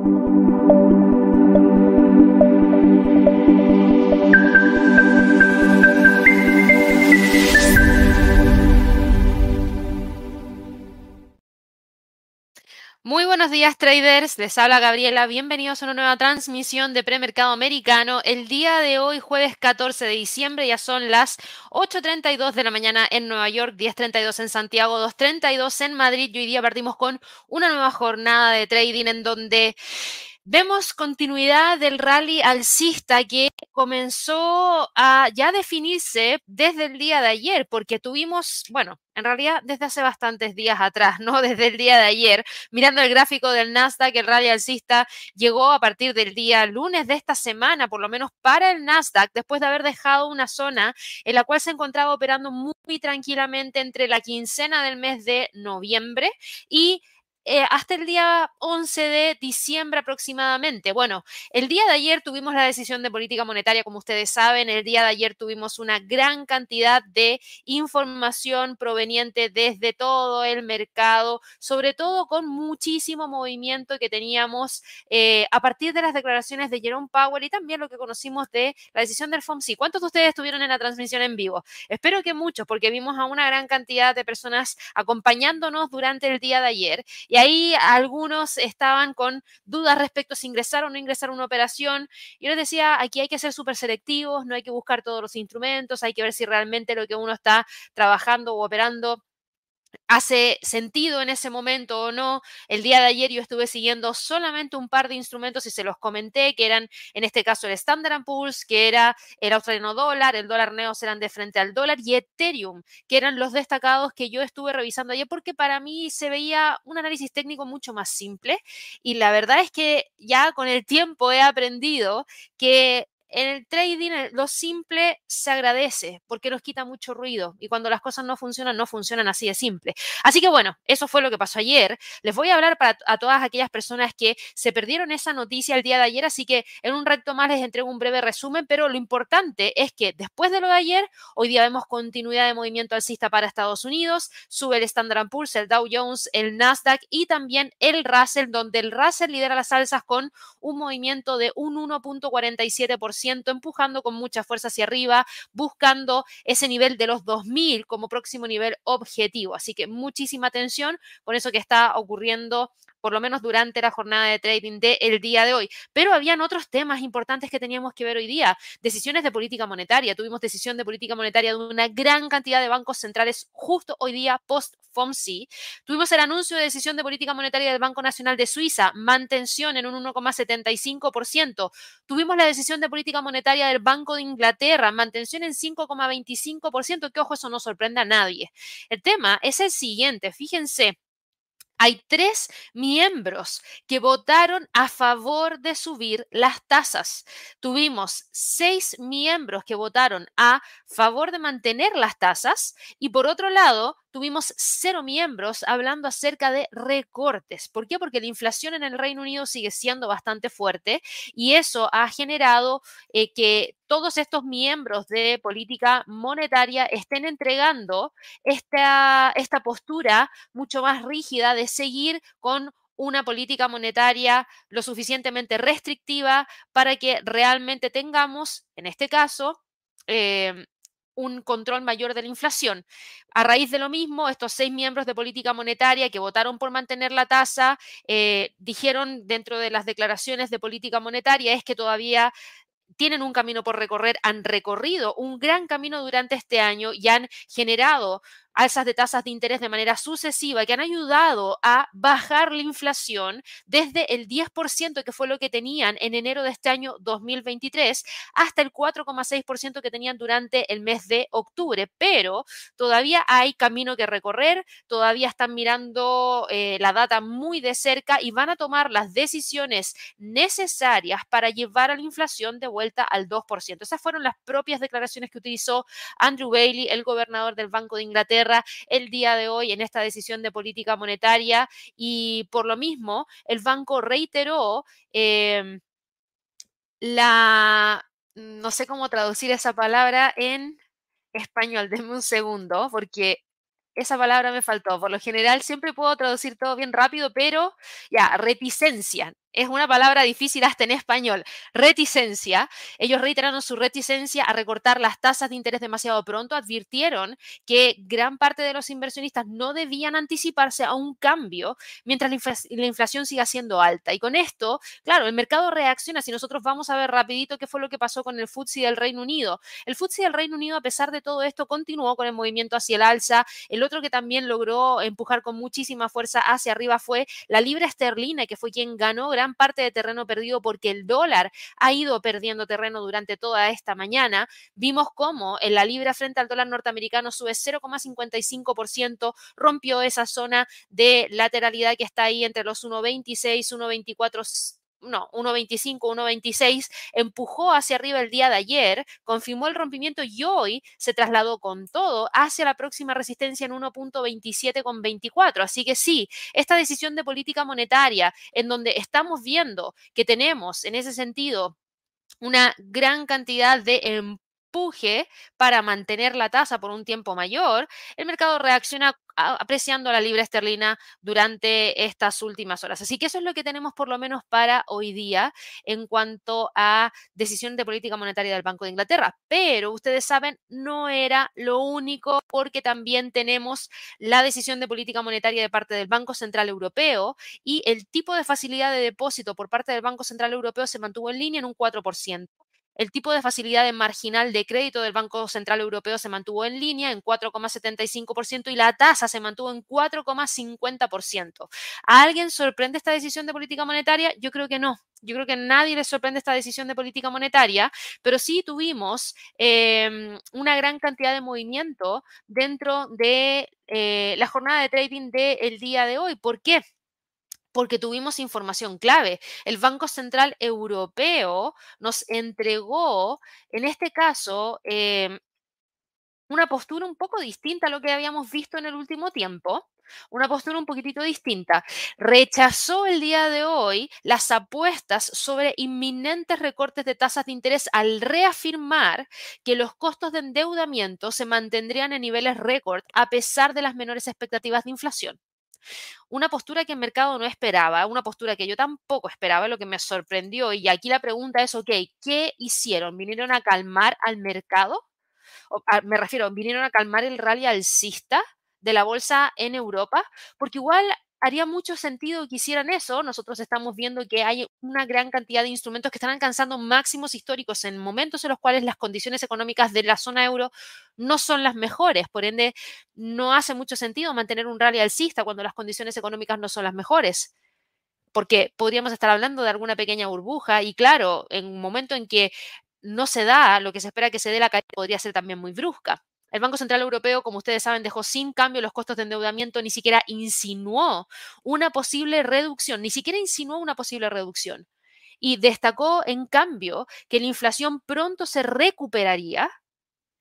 Thank you. Muy buenos días traders, les habla Gabriela, bienvenidos a una nueva transmisión de premercado americano. El día de hoy, jueves 14 de diciembre, ya son las 8.32 de la mañana en Nueva York, 10.32 en Santiago, 2.32 en Madrid y hoy día partimos con una nueva jornada de trading en donde Vemos continuidad del rally alcista que comenzó a ya definirse desde el día de ayer, porque tuvimos, bueno, en realidad desde hace bastantes días atrás, ¿no? Desde el día de ayer, mirando el gráfico del Nasdaq, el rally alcista llegó a partir del día lunes de esta semana, por lo menos para el Nasdaq, después de haber dejado una zona en la cual se encontraba operando muy tranquilamente entre la quincena del mes de noviembre y eh, hasta el día 11 de diciembre aproximadamente. Bueno, el día de ayer tuvimos la decisión de política monetaria, como ustedes saben, el día de ayer tuvimos una gran cantidad de información proveniente desde todo el mercado, sobre todo con muchísimo movimiento que teníamos eh, a partir de las declaraciones de Jerome Powell y también lo que conocimos de la decisión del FOMC. ¿Cuántos de ustedes estuvieron en la transmisión en vivo? Espero que muchos, porque vimos a una gran cantidad de personas acompañándonos durante el día de ayer. Ahí algunos estaban con dudas respecto a si ingresar o no ingresar a una operación. Yo les decía, aquí hay que ser súper selectivos, no hay que buscar todos los instrumentos, hay que ver si realmente lo que uno está trabajando o operando hace sentido en ese momento o no. El día de ayer yo estuve siguiendo solamente un par de instrumentos y se los comenté, que eran en este caso el Standard Poor's, que era el australiano dólar, el dólar neos eran de frente al dólar y Ethereum, que eran los destacados que yo estuve revisando ayer porque para mí se veía un análisis técnico mucho más simple y la verdad es que ya con el tiempo he aprendido que en el trading lo simple se agradece porque nos quita mucho ruido y cuando las cosas no funcionan, no funcionan así de simple. Así que bueno, eso fue lo que pasó ayer. Les voy a hablar para a todas aquellas personas que se perdieron esa noticia el día de ayer, así que en un reto más les entrego un breve resumen, pero lo importante es que después de lo de ayer, hoy día vemos continuidad de movimiento alcista para Estados Unidos, sube el Standard Poor's, el Dow Jones, el Nasdaq y también el Russell, donde el Russell lidera las alzas con un movimiento de un 1.47% empujando con mucha fuerza hacia arriba, buscando ese nivel de los 2000 como próximo nivel objetivo. Así que muchísima atención con eso que está ocurriendo por lo menos durante la jornada de trading del día de hoy. Pero habían otros temas importantes que teníamos que ver hoy día. Decisiones de política monetaria. Tuvimos decisión de política monetaria de una gran cantidad de bancos centrales justo hoy día post FOMC. Tuvimos el anuncio de decisión de política monetaria del Banco Nacional de Suiza, mantención en un 1,75%. Tuvimos la decisión de política monetaria del Banco de Inglaterra, mantención en 5,25%, que ojo, eso no sorprende a nadie. El tema es el siguiente, fíjense hay tres miembros que votaron a favor de subir las tasas. Tuvimos seis miembros que votaron a favor de mantener las tasas y por otro lado tuvimos cero miembros hablando acerca de recortes. ¿Por qué? Porque la inflación en el Reino Unido sigue siendo bastante fuerte y eso ha generado eh, que todos estos miembros de política monetaria estén entregando esta, esta postura mucho más rígida de seguir con una política monetaria lo suficientemente restrictiva para que realmente tengamos, en este caso, eh, un control mayor de la inflación. A raíz de lo mismo, estos seis miembros de política monetaria que votaron por mantener la tasa eh, dijeron dentro de las declaraciones de política monetaria es que todavía tienen un camino por recorrer, han recorrido un gran camino durante este año y han generado alzas de tasas de interés de manera sucesiva que han ayudado a bajar la inflación desde el 10% que fue lo que tenían en enero de este año 2023 hasta el 4,6% que tenían durante el mes de octubre. Pero todavía hay camino que recorrer, todavía están mirando eh, la data muy de cerca y van a tomar las decisiones necesarias para llevar a la inflación de vuelta al 2%. Esas fueron las propias declaraciones que utilizó Andrew Bailey, el gobernador del Banco de Inglaterra el día de hoy en esta decisión de política monetaria y por lo mismo el banco reiteró em, la, no sé cómo traducir esa palabra en español, denme un segundo, porque esa palabra me faltó. Por lo general siempre puedo traducir todo bien rápido, pero ya, reticencia es una palabra difícil hasta en español, reticencia. Ellos reiteraron su reticencia a recortar las tasas de interés demasiado pronto, advirtieron que gran parte de los inversionistas no debían anticiparse a un cambio mientras la, inflación siga siendo alta. Y con esto, claro, el mercado reacciona. Si nosotros vamos a ver rapidito qué fue lo que pasó con el FTSE del Reino Unido. El FTSE del Reino Unido, a pesar de todo esto, continuó con el movimiento hacia el alza. El otro que también logró empujar con muchísima fuerza hacia arriba fue la libra esterlina, que fue quien ganó gran parte de terreno perdido porque el dólar ha ido perdiendo terreno durante toda esta mañana. Vimos cómo en la libra frente al dólar norteamericano sube 0,55%, rompió esa zona de lateralidad que está ahí entre los 1,26, 1,24 no, 1.25, 1.26, empujó hacia arriba el día de ayer, confirmó el rompimiento y hoy se trasladó con todo hacia la próxima resistencia en 1.27 con 24. Así que sí, esta decisión de política monetaria en donde estamos viendo que tenemos en ese sentido una gran cantidad de empuje para mantener la tasa por un tiempo mayor, el mercado reacciona apreciando la libra esterlina durante estas últimas horas. Así que eso es lo que tenemos por lo menos para hoy día en cuanto a decisión de política monetaria del Banco de Inglaterra. Pero ustedes saben, no era lo único porque también tenemos la decisión de política monetaria de parte del Banco Central Europeo y el tipo de facilidad de depósito por parte del Banco Central Europeo se mantuvo en línea en un 4%. El tipo de facilidad de marginal de crédito del Banco Central Europeo se mantuvo en línea en 4,75% y la tasa se mantuvo en 4,50%. ¿A alguien sorprende esta decisión de política monetaria? Yo creo que no. Yo creo que a nadie le sorprende esta decisión de política monetaria, pero sí tuvimos em, una gran cantidad de movimiento dentro de eh, la jornada de trading del día de hoy. ¿Por qué? Porque tuvimos información clave. El Banco Central Europeo nos entregó, en este caso, em, una postura un poco distinta a lo que habíamos visto en el último tiempo. Una postura un poquitito distinta. Rechazó el día de hoy las apuestas sobre inminentes recortes de tasas de interés al reafirmar que los costos de endeudamiento se mantendrían en niveles récord a pesar de las menores expectativas de inflación. Una postura que el mercado no esperaba, una postura que yo tampoco esperaba, lo que me sorprendió. Y aquí la pregunta es, ok, ¿qué hicieron? ¿Vinieron a calmar al mercado? me refiero, ¿vinieron a calmar el rally alcista de la bolsa en Europa? Porque igual haría mucho sentido que hicieran eso. Nosotros estamos viendo que hay una gran cantidad de instrumentos que están alcanzando máximos históricos en momentos en los cuales las condiciones económicas de la zona euro no son las mejores. Por ende, no hace mucho sentido mantener un rally alcista cuando las condiciones económicas no son las mejores. Porque podríamos estar hablando de alguna pequeña burbuja y claro, en un momento en que no se da lo que se espera que se dé la caída podría ser también muy brusca. El Banco Central Europeo, como ustedes saben, dejó sin cambio los costos de endeudamiento, ni siquiera insinuó una posible reducción, ni siquiera insinuó una posible reducción. Y destacó, en cambio, que la inflación pronto se recuperaría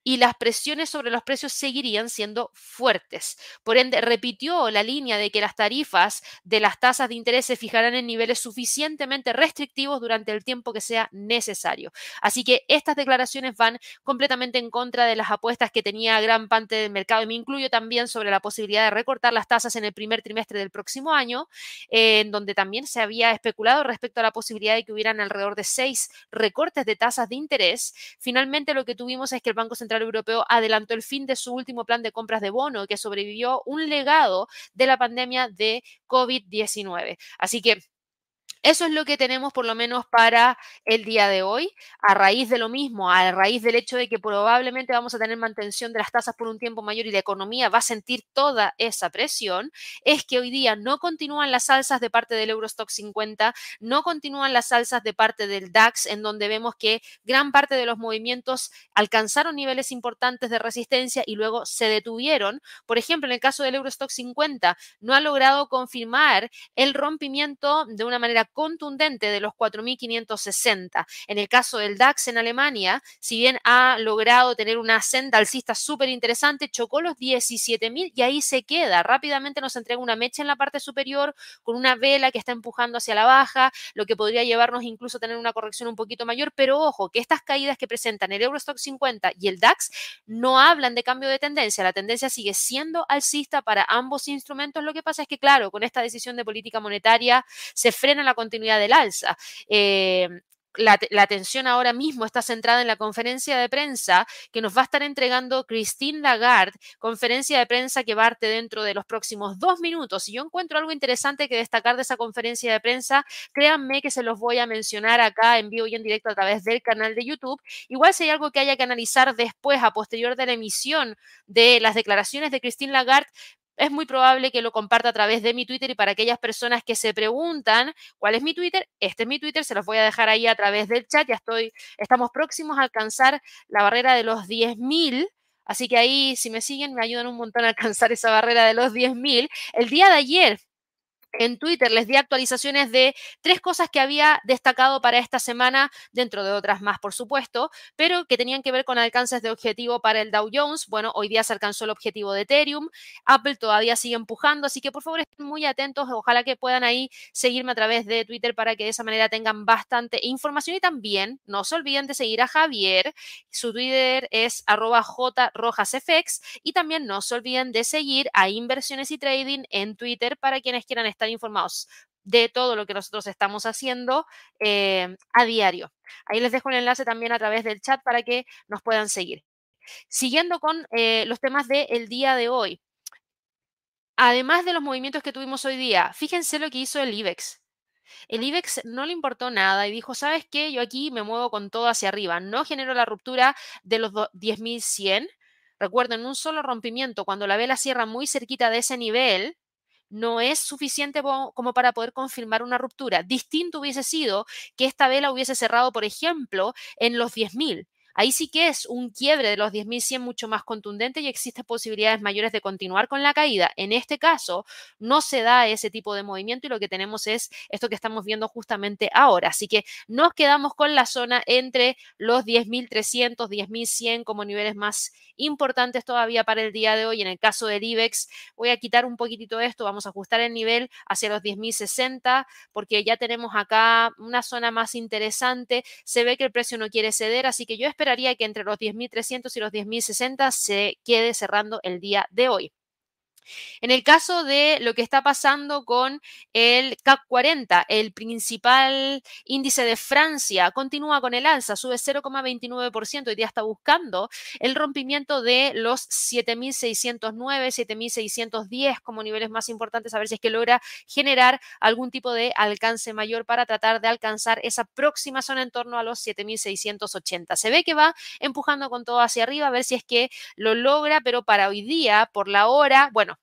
y las presiones sobre los precios seguirían siendo fuertes. Por ende, repitió la línea de que las tarifas de las tasas de interés se fijarán en niveles suficientemente restrictivos durante el tiempo que sea necesario. Así que estas declaraciones van completamente en contra de las apuestas que tenía gran parte del mercado y me incluyo también sobre la posibilidad de recortar las tasas en el primer trimestre del próximo año, en donde también se había especulado respecto a la posibilidad de que hubieran alrededor de seis recortes de tasas de interés. Finalmente, lo que tuvimos es que el Banco Central Europeo adelantó el fin de su último plan de compras de bono que sobrevivió un legado de la pandemia de COVID-19. Así que eso es lo que tenemos por lo menos para el día de hoy. A raíz de lo mismo, a raíz del hecho de que probablemente vamos a tener mantención de las tasas por un tiempo mayor y la economía va a sentir toda esa presión, es que hoy día no continúan las alzas de parte del Eurostock 50, no continúan las alzas de parte del DAX, en donde vemos que gran parte de los movimientos alcanzaron niveles importantes de resistencia y luego se detuvieron. Por ejemplo, en el caso del Eurostock 50, no ha logrado confirmar el rompimiento de una manera contundente de los 4.560. En el caso del DAX en Alemania, si bien ha logrado tener una senda alcista súper interesante, chocó los 17.000 y ahí se queda. Rápidamente nos entrega una mecha en la parte superior con una vela que está empujando hacia la baja, lo que podría llevarnos incluso a tener una corrección un poquito mayor, pero ojo, que estas caídas que presentan el Eurostock 50 y el DAX no hablan de cambio de tendencia, la tendencia sigue siendo alcista para ambos instrumentos, lo que pasa es que claro, con esta decisión de política monetaria se frena la continuidad del alza. Eh, la, atención ahora mismo está centrada en la conferencia de prensa que nos va a estar entregando Christine Lagarde, conferencia de prensa que parte dentro de los próximos dos minutos. Si yo encuentro algo interesante que destacar de esa conferencia de prensa, créanme que se los voy a mencionar acá en vivo y en directo a través del canal de YouTube. Igual si hay algo que haya que analizar después, a posterior de la emisión de las declaraciones de Christine Lagarde, es muy probable que lo comparta a través de mi Twitter y para aquellas personas que se preguntan cuál es mi Twitter, este es mi Twitter, se los voy a dejar ahí a través del chat, ya estoy, estamos próximos a alcanzar la barrera de los 10.000. Así que ahí, si me siguen, me ayudan un montón a alcanzar esa barrera de los 10.000. El día de ayer en Twitter les di actualizaciones de tres cosas que había destacado para esta semana, dentro de otras más, por supuesto, pero que tenían que ver con alcances de objetivo para el Dow Jones. Bueno, hoy día se alcanzó el objetivo de Ethereum. Apple todavía sigue empujando, así que por favor estén muy atentos. Ojalá que puedan ahí seguirme a través de Twitter para que de esa manera tengan bastante información. Y también no se olviden de seguir a Javier. Su Twitter es arroba jrojasfx. Y también no se olviden de seguir a Inversiones y Trading en Twitter para quienes quieran estar informados de todo lo que nosotros estamos haciendo eh, a diario. Ahí les dejo el enlace también a través del chat para que nos puedan seguir. Siguiendo con eh, los temas del día de hoy. Además de los movimientos que tuvimos hoy día, fíjense lo que hizo el IBEX. El IBEX no le importó nada y dijo, ¿sabes qué? Yo aquí me muevo con todo hacia arriba. No genero la ruptura de los 10.100. Recuerden, un solo rompimiento, cuando la vela cierra muy cerquita de ese nivel, no es suficiente como para poder confirmar una ruptura. Distinto hubiese sido que esta vela hubiese cerrado, por ejemplo, en los 10.000 Ahí sí que es un quiebre de los 10.100 mucho más contundente y existen posibilidades mayores de continuar con la caída. En este caso, no se da ese tipo de movimiento y lo que tenemos es esto que estamos viendo justamente ahora. Así que nos quedamos con la zona entre los 10.300, 10.100 como niveles más importantes todavía para el día de hoy. En el caso del IBEX, voy a quitar un poquitito esto, vamos a ajustar el nivel hacia los 10.060 porque ya tenemos acá una zona más interesante. Se ve que el precio no quiere ceder, así que yo espero que entre los 10.300 y los 10.060 se quede cerrando el día de hoy. En el caso de lo que está pasando con el CAC 40, el principal índice de Francia continúa con el alza, sube 0,29%. Hoy día está buscando el rompimiento de los 7.609, 7.610 como niveles más importantes, a ver si es que logra generar algún tipo de alcance mayor para tratar de alcanzar esa próxima zona en torno a los 7.680. Se ve que va empujando con todo hacia arriba, a ver si es que lo logra, pero para hoy día, por la hora, bueno,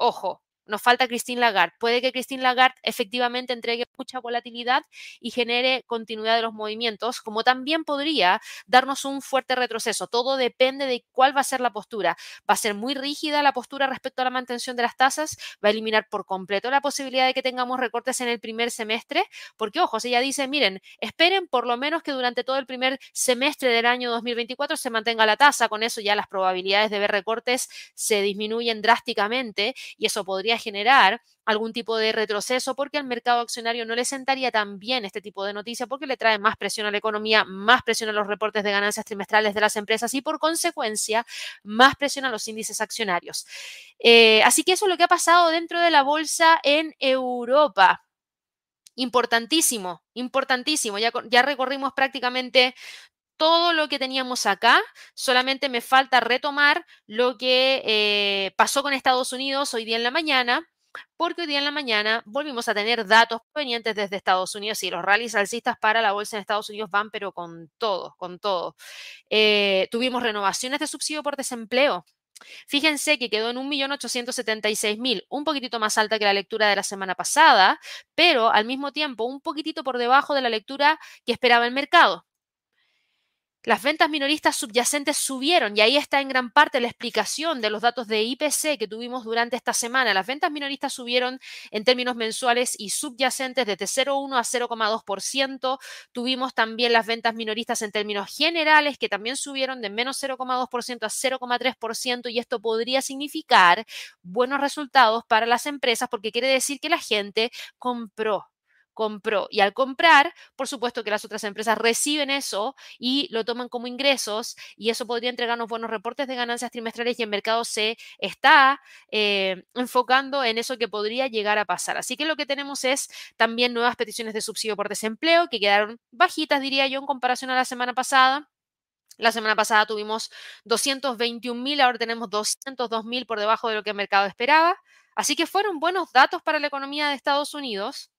ojo, nos falta Christine Lagarde. Puede que Christine Lagarde efectivamente entregue mucha volatilidad y genere continuidad de los movimientos, como también podría darnos un fuerte retroceso. Todo depende de cuál va a ser la postura. Va a ser muy rígida la postura respecto a la mantención de las tasas, va a eliminar por completo la posibilidad de que tengamos recortes en el primer semestre, porque ojo, ella dice, miren, esperen por lo menos que durante todo el primer semestre del año 2024 se mantenga la tasa, con eso ya las probabilidades de ver recortes se disminuyen drásticamente y eso podría generar algún tipo de retroceso porque al mercado accionario no le sentaría tan bien este tipo de noticia porque le trae más presión a la economía, más presión a los reportes de ganancias trimestrales de las empresas y por consecuencia más presión a los índices accionarios. Eh, así que eso es lo que ha pasado dentro de la bolsa en Europa. Importantísimo, importantísimo. Ya, ya recorrimos prácticamente todo lo que teníamos acá, solamente me falta retomar lo que eh, pasó con Estados Unidos hoy día en la mañana, porque hoy día en la mañana volvimos a tener datos provenientes desde Estados Unidos y los rallies alcistas para la bolsa en Estados Unidos van, pero con todo, con todo. Eh, tuvimos renovaciones de subsidio por desempleo. Fíjense que quedó en 1.876.000, un poquitito más alta que la lectura de la semana pasada, pero al mismo tiempo un poquitito por debajo de la lectura que esperaba el mercado. Las ventas minoristas subyacentes subieron y ahí está en gran parte la explicación de los datos de IPC que tuvimos durante esta semana. Las ventas minoristas subieron en términos mensuales y subyacentes desde 0,1 a 0,2%. Tuvimos también las ventas minoristas en términos generales que también subieron de menos 0,2% a 0,3% y esto podría significar buenos resultados para las empresas porque quiere decir que la gente compró compró. Y al comprar, por supuesto que las otras empresas reciben eso y lo toman como ingresos y eso podría entregarnos buenos reportes de ganancias trimestrales y el mercado se está eh, enfocando en eso que podría llegar a pasar. Así que lo que tenemos es también nuevas peticiones de subsidio por desempleo que quedaron bajitas, diría yo, en comparación a la semana pasada. La semana pasada tuvimos 221 mil, ahora tenemos 202 mil por debajo de lo que el mercado esperaba. Así que fueron buenos datos para la economía de Estados Unidos.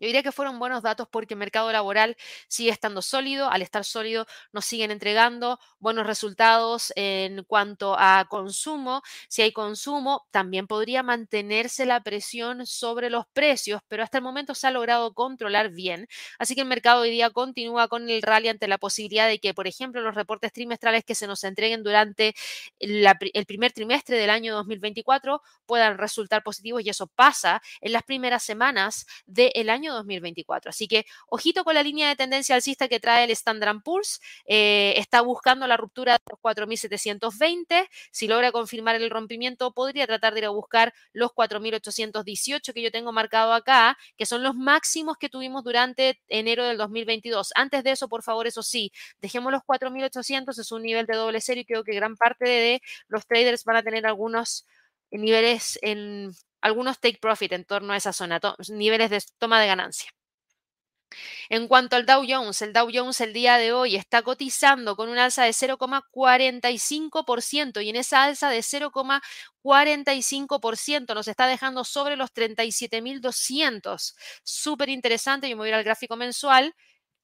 Yo diría que fueron buenos datos porque el mercado laboral sigue estando sólido. Al estar sólido, nos siguen entregando buenos resultados en cuanto a consumo. Si hay consumo, también podría mantenerse la presión sobre los precios, pero hasta el momento se ha logrado controlar bien. Así que el mercado hoy día continúa con el rally ante la posibilidad de que, por ejemplo, los reportes trimestrales que se nos entreguen durante el primer trimestre del año 2024 puedan resultar positivos y eso pasa en las primeras semanas del año 2024. Así que ojito con la línea de tendencia alcista que trae el Standard Poor's. Eh, está buscando la ruptura de los 4.720. Si logra confirmar el rompimiento, podría tratar de ir a buscar los 4.818 que yo tengo marcado acá, que son los máximos que tuvimos durante enero del 2022. Antes de eso, por favor, eso sí, dejemos los 4.800, es un nivel de doble serie y creo que gran parte de los traders van a tener algunos niveles en algunos take profit en torno a esa zona, niveles de toma de ganancia. En cuanto al Dow Jones, el Dow Jones el día de hoy está cotizando con un alza de 0,45% y en esa alza de 0,45% nos está dejando sobre los 37.200. Súper interesante, yo me voy al gráfico mensual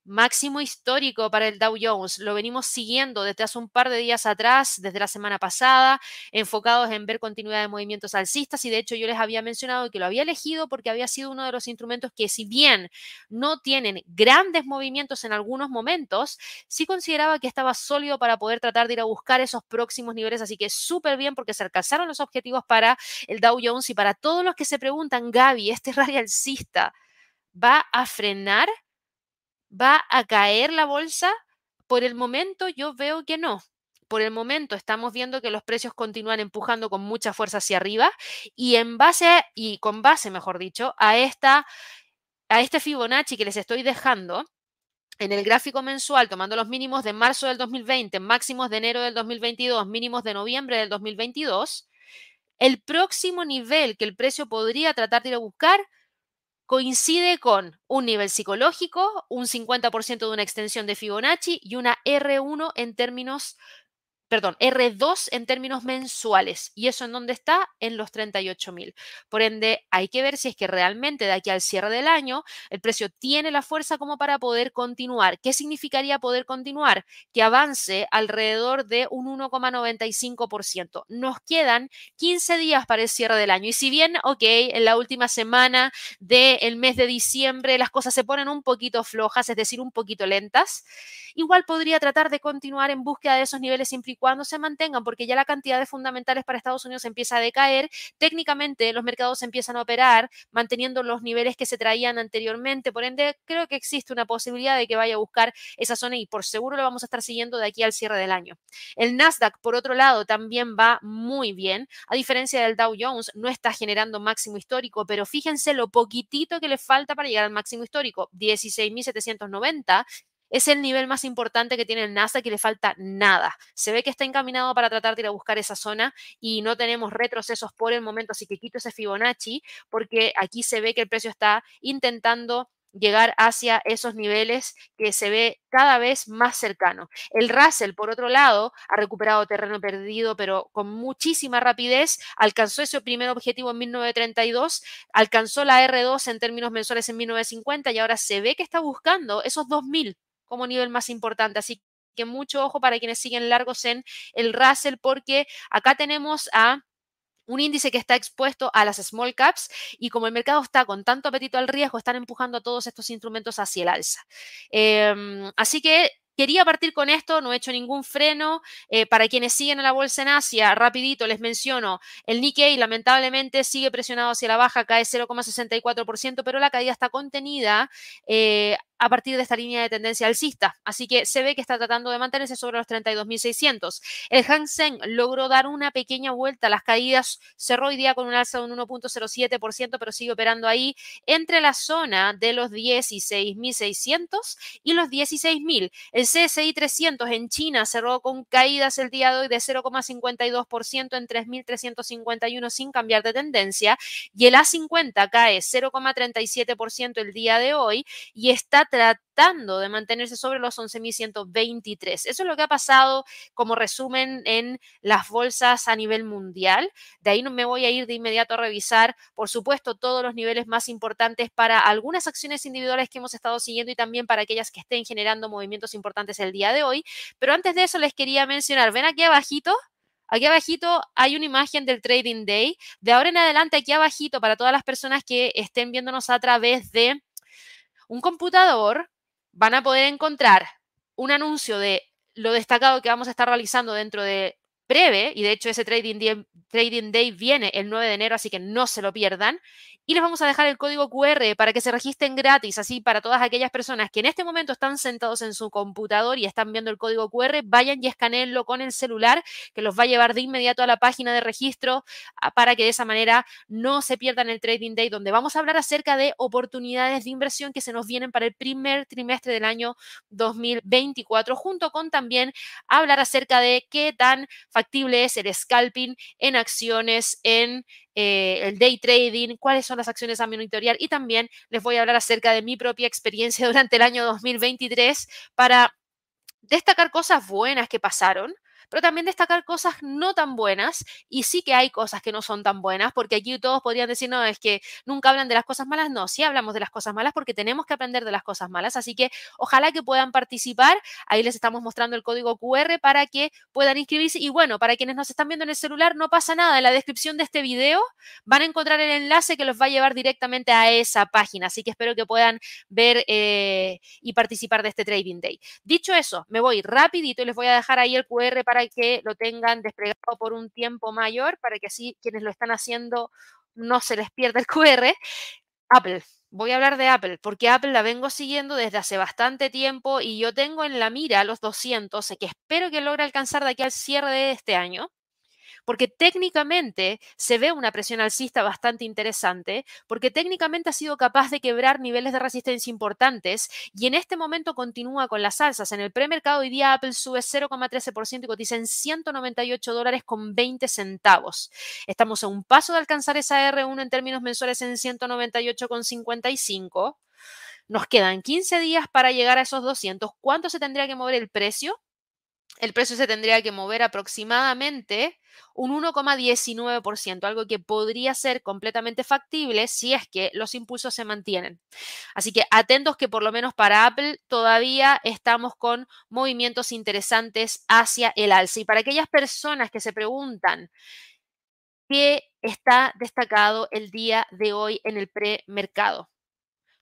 máximo histórico para el Dow Jones. Lo venimos siguiendo desde hace un par de días atrás, desde la semana pasada, enfocados en ver continuidad de movimientos alcistas y de hecho yo les había mencionado que lo había elegido porque había sido uno de los instrumentos que si bien no tienen grandes movimientos en algunos momentos, sí consideraba que estaba sólido para poder tratar de ir a buscar esos próximos niveles, así que súper bien porque se alcanzaron los objetivos para el Dow Jones y para todos los que se preguntan, Gaby, este rally alcista va a frenar ¿Va a caer la bolsa? Por el momento yo veo que no. Por el momento estamos viendo que los precios continúan empujando con mucha fuerza hacia arriba y en base y con base, mejor dicho, a esta a este Fibonacci que les estoy dejando, en el gráfico mensual, tomando los mínimos de marzo del 2020, máximos de enero del 2022, mínimos de noviembre del 2022, el próximo nivel que el precio podría tratar de ir a buscar coincide con un nivel psicológico, un 50% de una extensión de Fibonacci y una R1 en términos perdón, R2 en términos mensuales. ¿Y eso en dónde está? En los 38 mil. Por ende, hay que ver si es que realmente de aquí al cierre del año el precio tiene la fuerza como para poder continuar. ¿Qué significaría poder continuar? Que avance alrededor de un 1,95%. Nos quedan 15 días para el cierre del año. Y si bien, ok, en la última semana del mes de diciembre las cosas se ponen un poquito flojas, es decir, un poquito lentas, igual podría tratar de continuar en búsqueda de esos niveles implicados cuando se mantengan, porque ya la cantidad de fundamentales para Estados Unidos empieza a decaer, técnicamente los mercados empiezan a operar manteniendo los niveles que se traían anteriormente, por ende creo que existe una posibilidad de que vaya a buscar esa zona y por seguro lo vamos a estar siguiendo de aquí al cierre del año. El Nasdaq, por otro lado, también va muy bien, a diferencia del Dow Jones, no está generando máximo histórico, pero fíjense lo poquitito que le falta para llegar al máximo histórico, 16.790 es el nivel más importante que tiene el NASA que le falta nada. Se ve que está encaminado para tratar de ir a buscar esa zona y no tenemos retrocesos por el momento, así que quito ese Fibonacci porque aquí se ve que el precio está intentando llegar hacia esos niveles que se ve cada vez más cercano. El Russell, por otro lado, ha recuperado terreno perdido, pero con muchísima rapidez, alcanzó ese primer objetivo en 1932, alcanzó la R2 en términos mensuales en 1950 y ahora se ve que está buscando esos 2000 como nivel más importante. Así que mucho ojo para quienes siguen largos en el Russell, porque acá tenemos a un índice que está expuesto a las small caps y como el mercado está con tanto apetito al riesgo, están empujando a todos estos instrumentos hacia el alza. Em, así que Quería partir con esto, no he hecho ningún freno. Eh, para quienes siguen a la bolsa en Asia, rapidito les menciono, el Nikkei lamentablemente sigue presionado hacia la baja, cae 0,64%, pero la caída está contenida. Eh, a partir de esta línea de tendencia alcista. Así que se ve que está tratando de mantenerse sobre los 32.600. El Hang Seng logró dar una pequeña vuelta. Las caídas cerró hoy día con un alza de un 1.07%, pero sigue operando ahí entre la zona de los 16.600 y los 16.000. El CSI 300 en China cerró con caídas el día de hoy de 0,52% en 3.351 sin cambiar de tendencia y el A50 cae 0,37% el día de hoy y está tratando de mantenerse sobre los 11.123. Eso es lo que ha pasado como resumen en las bolsas a nivel mundial. De ahí me voy a ir de inmediato a revisar, por supuesto, todos los niveles más importantes para algunas acciones individuales que hemos estado siguiendo y también para aquellas que estén generando movimientos importantes el día de hoy. Pero antes de eso les quería mencionar, ven aquí abajito, Aquí abajito hay una imagen del Trading Day. De ahora en adelante, aquí abajito, para todas las personas que estén viéndonos a través de un computador, van a poder encontrar un anuncio de lo destacado que vamos a estar realizando dentro de breve, y de hecho ese trading day, trading day, viene el 9 de enero, así que no se lo pierdan. Y les vamos a dejar el código QR para que se registren gratis, así para todas aquellas personas que en este momento están sentados en su computador y están viendo el código QR, vayan y escaneenlo con el celular, que los va a llevar de inmediato a la página de registro ah, para que de esa manera no se pierdan el Trading Day, donde vamos a hablar acerca de oportunidades de inversión que se nos vienen para el primer trimestre del año 2024, junto con también hablar acerca de qué tan factible es el scalping en acciones, en eh, el day trading, cuáles son las acciones a monitorear y también les voy a hablar acerca de mi propia experiencia durante el año 2023 para destacar cosas buenas que pasaron, pero también destacar cosas no tan buenas y sí que hay cosas que no son tan buenas, porque aquí todos podrían decir, no, es que nunca hablan de las cosas malas, no, sí hablamos de las cosas malas porque tenemos que aprender de las cosas malas, así que ojalá que puedan participar, ahí les estamos mostrando el código QR para que puedan inscribirse y bueno, para quienes nos están viendo en el celular, no pasa nada, en la descripción de este video van a encontrar el enlace que los va a llevar directamente a esa página, así que espero que puedan ver eh, y participar de este Trading Day. Dicho eso, me voy rapidito y les voy a dejar ahí el QR para para que lo tengan desplegado por un tiempo mayor, para que así quienes lo están haciendo no se les pierda el QR. Apple. Voy a hablar de Apple, porque Apple la vengo siguiendo desde hace bastante tiempo y yo tengo en la mira los 200, que espero que logre alcanzar de aquí al cierre de este año porque técnicamente se ve una presión alcista bastante interesante, porque técnicamente ha sido capaz de quebrar niveles de resistencia importantes y en este momento continúa con las alzas. En el premercado hoy día Apple sube 0,13% y cotiza en 198 dólares con 20 centavos. Estamos a un paso de alcanzar esa R1 en términos mensuales en 198,55. Nos quedan 15 días para llegar a esos 200. ¿Cuánto se tendría que mover el precio? El precio se tendría que mover aproximadamente un 1,19%, algo que podría ser completamente factible si es que los impulsos se mantienen. Así que atentos que por lo menos para Apple todavía estamos con movimientos interesantes hacia el alza. Y para aquellas personas que se preguntan qué está destacado el día de hoy en el premercado.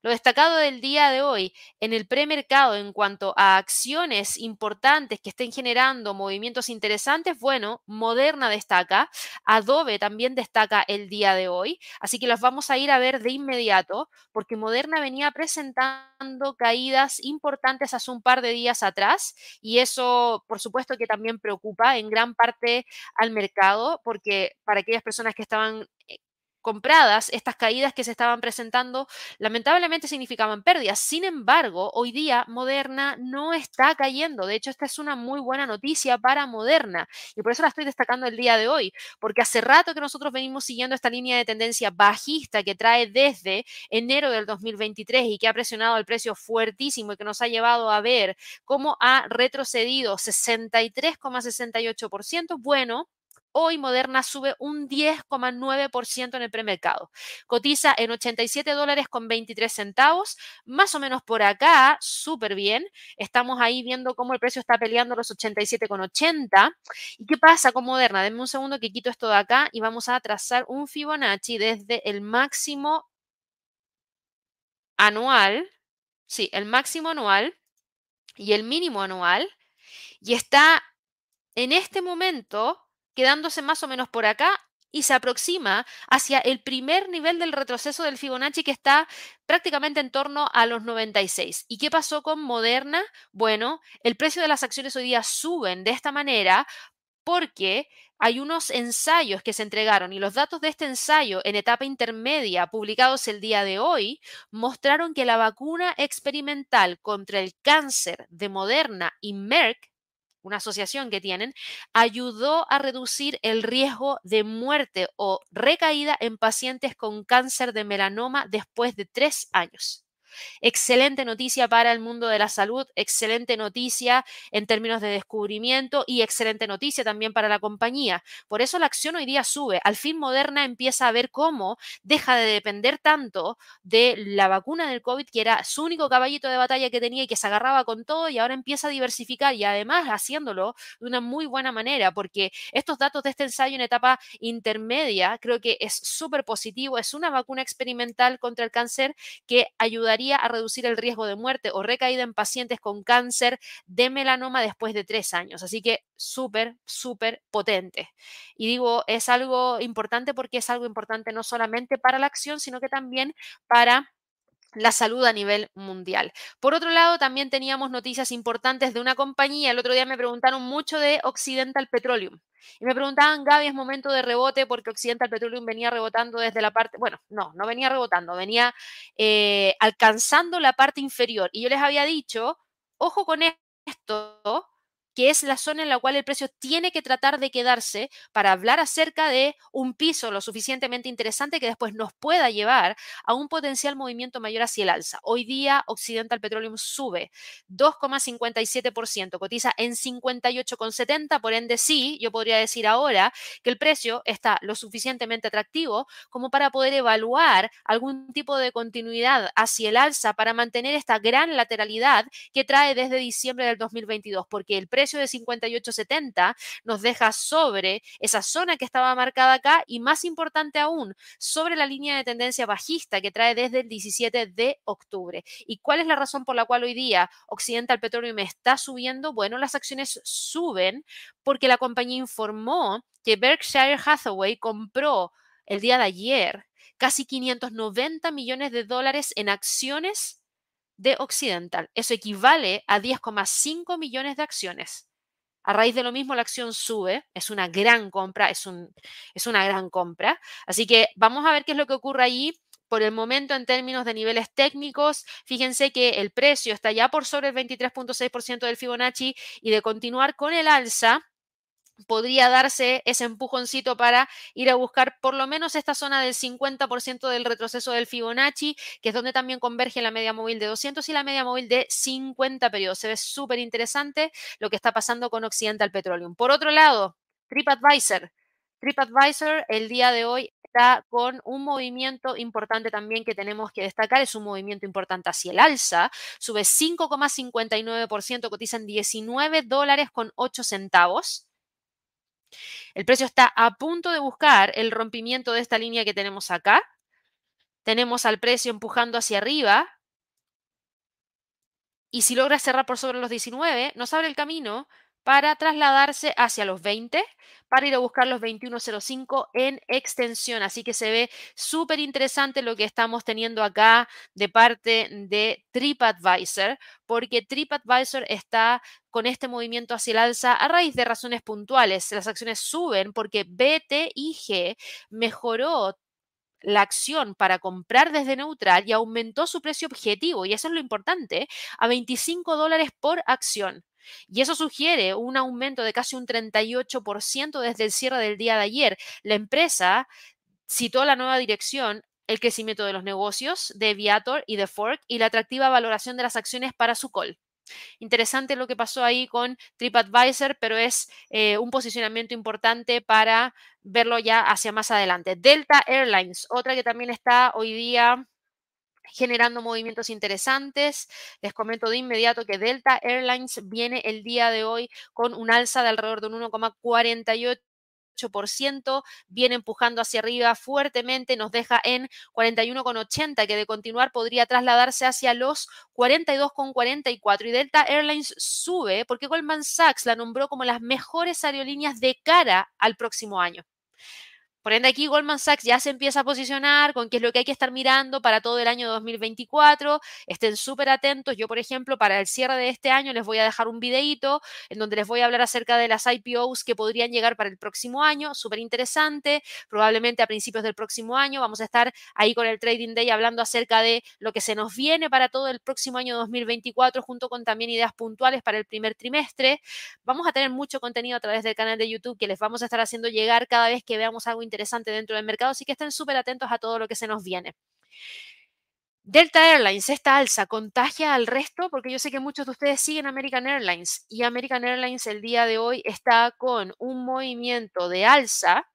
Lo destacado del día de hoy en el premercado en cuanto a acciones importantes que estén generando movimientos interesantes, bueno, Moderna destaca, Adobe también destaca el día de hoy, así que las vamos a ir a ver de inmediato porque Moderna venía presentando caídas importantes hace un par de días atrás y eso, por supuesto, que también preocupa en gran parte al mercado porque para aquellas personas que estaban eh, compradas, estas caídas que se estaban presentando lamentablemente significaban pérdidas. Sin embargo, hoy día Moderna no está cayendo. De hecho, esta es una muy buena noticia para Moderna y por eso la estoy destacando el día de hoy, porque hace rato que nosotros venimos siguiendo esta línea de tendencia bajista que trae desde enero del 2023 y que ha presionado el precio fuertísimo y que nos ha llevado a ver cómo ha retrocedido 63,68%. Bueno, Hoy Moderna sube un 10,9% en el premercado. Cotiza en 87 dólares con 23 centavos, más o menos por acá, súper bien. Estamos ahí viendo cómo el precio está peleando los 87,80. ¿Y qué pasa con Moderna? Denme un segundo que quito esto de acá y vamos a trazar un Fibonacci desde el máximo anual, sí, el máximo anual y el mínimo anual. Y está en este momento quedándose más o menos por acá y se aproxima hacia el primer nivel del retroceso del Fibonacci que está prácticamente en torno a los 96. ¿Y qué pasó con Moderna? Bueno, el precio de las acciones hoy día suben de esta manera porque hay unos ensayos que se entregaron y los datos de este ensayo en etapa intermedia publicados el día de hoy mostraron que la vacuna experimental contra el cáncer de Moderna y Merck una asociación que tienen, ayudó a reducir el riesgo de muerte o recaída en pacientes con cáncer de melanoma después de tres años. Excelente noticia para el mundo de la salud, excelente noticia en términos de descubrimiento y excelente noticia también para la compañía. Por eso la acción hoy día sube. Al fin Moderna empieza a ver cómo deja de depender tanto de la vacuna del COVID, que era su único caballito de batalla que tenía y que se agarraba con todo y ahora empieza a diversificar y además haciéndolo de una muy buena manera, porque estos datos de este ensayo en etapa intermedia creo que es súper positivo. Es una vacuna experimental contra el cáncer que ayudaría a reducir el riesgo de muerte o recaída en pacientes con cáncer de melanoma después de tres años. Así que súper, súper potente. Y digo, es algo importante porque es algo importante no solamente para la acción, sino que también para la salud a nivel mundial. Por otro lado, también teníamos noticias importantes de una compañía. El otro día me preguntaron mucho de Occidental Petroleum. Y me preguntaban, Gaby, es momento de rebote porque Occidental Petroleum venía rebotando desde la parte, bueno, no, no venía rebotando, venía eh, alcanzando la parte inferior. Y yo les había dicho, ojo con esto, que es la zona en la cual el precio tiene que tratar de quedarse para hablar acerca de un piso lo suficientemente interesante que después nos pueda llevar a un potencial movimiento mayor hacia el alza. Hoy día Occidental Petroleum sube 2,57%, cotiza en 58,70, por ende sí, yo podría decir ahora que el precio está lo suficientemente atractivo como para poder evaluar algún tipo de continuidad hacia el alza para mantener esta gran lateralidad que trae desde diciembre del 2022, porque el precio precio de 58.70 nos deja sobre esa zona que estaba marcada acá y más importante aún, sobre la línea de tendencia bajista que trae desde el 17 de octubre. ¿Y cuál es la razón por la cual hoy día Occidental Petroleum está subiendo? Bueno, las acciones suben porque la compañía informó que Berkshire Hathaway compró el día de ayer casi 590 millones de dólares en acciones de Occidental. Eso equivale a 10,5 millones de acciones. A raíz de lo mismo, la acción sube, es una gran compra, es, un, es una gran compra. Así que vamos a ver qué es lo que ocurre allí. Por el momento, en términos de niveles técnicos, fíjense que el precio está ya por sobre el 23.6% del Fibonacci y de continuar con el alza, podría darse ese empujoncito para ir a buscar por lo menos esta zona del 50% del retroceso del Fibonacci, que es donde también converge la media móvil de 200 y la media móvil de 50 periodos. Se ve súper interesante lo que está pasando con Occidental Petroleum. Por otro lado, TripAdvisor. TripAdvisor el día de hoy está con un movimiento importante también que tenemos que destacar, es un movimiento importante hacia el alza, sube 5,59%, cotiza en 19 dólares con 8 centavos. El precio está a punto de buscar el rompimiento de esta línea que tenemos acá. Tenemos al precio empujando hacia arriba. Y si logra cerrar por sobre los 19, nos abre el camino para trasladarse hacia los 20, para ir a buscar los 21.05 en extensión. Así que se ve súper interesante lo que estamos teniendo acá de parte de TripAdvisor, porque TripAdvisor está con este movimiento hacia el alza a raíz de razones puntuales. Las acciones suben porque BTIG mejoró la acción para comprar desde neutral y aumentó su precio objetivo, y eso es lo importante, a 25 dólares por acción. Y eso sugiere un aumento de casi un 38% desde el cierre del día de ayer. La empresa citó la nueva dirección el crecimiento de los negocios de Viator y de Fork y la atractiva valoración de las acciones para su call. Interesante lo que pasó ahí con TripAdvisor, pero es eh, un posicionamiento importante para verlo ya hacia más adelante. Delta Airlines, otra que también está hoy día generando movimientos interesantes. Les comento de inmediato que Delta Airlines viene el día de hoy con un alza de alrededor de un 1,48 viene empujando hacia arriba fuertemente, nos deja en 41,80, que de continuar podría trasladarse hacia los 42,44. Y Delta Airlines sube porque Goldman Sachs la nombró como las mejores aerolíneas de cara al próximo año. Por ende, aquí Goldman Sachs ya se empieza a posicionar con qué es lo que hay que estar mirando para todo el año 2024. Estén súper atentos. Yo, por ejemplo, para el cierre de este año les voy a dejar un videito en donde les voy a hablar acerca de las IPOs que podrían llegar para el próximo año. Súper interesante. Probablemente a principios del próximo año vamos a estar ahí con el Trading Day hablando acerca de lo que se nos viene para todo el próximo año 2024, junto con también ideas puntuales para el primer trimestre. Vamos a tener mucho contenido a través del canal de YouTube que les vamos a estar haciendo llegar cada vez que veamos algo interesante interesante dentro del mercado, así que estén súper atentos a todo lo que se nos viene. Delta Airlines, esta alza contagia al resto, porque yo sé que muchos de ustedes siguen American Airlines y American Airlines el día de hoy está con un movimiento de alza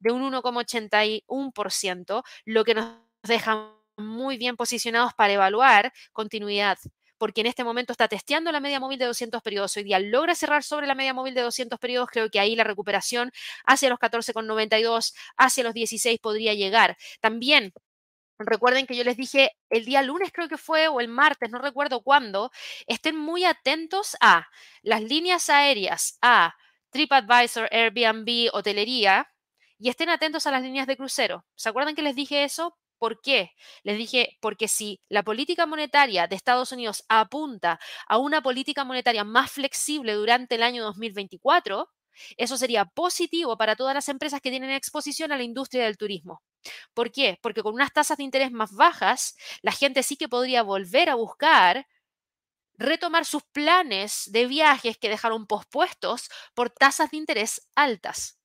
de un 1,81%, lo que nos deja muy bien posicionados para evaluar continuidad porque en este momento está testeando la media móvil de 200 periodos. Hoy día logra cerrar sobre la media móvil de 200 periodos. Creo que ahí la recuperación hacia los 14,92, hacia los 16 podría llegar. También Recuerden que yo les dije el día lunes creo que fue o el martes, no recuerdo cuándo, estén muy atentos a las líneas aéreas, a TripAdvisor, Airbnb, hotelería y estén atentos a las líneas de crucero. ¿Se acuerdan que les dije eso? ¿Por qué? Les dije, porque si la política monetaria de Estados Unidos apunta a una política monetaria más flexible durante el año 2024, eso sería positivo para todas las empresas que tienen exposición a la industria del turismo. ¿Por qué? Porque con unas tasas de interés más bajas, la gente sí que podría volver a buscar retomar sus planes de viajes que dejaron pospuestos por tasas de interés altas.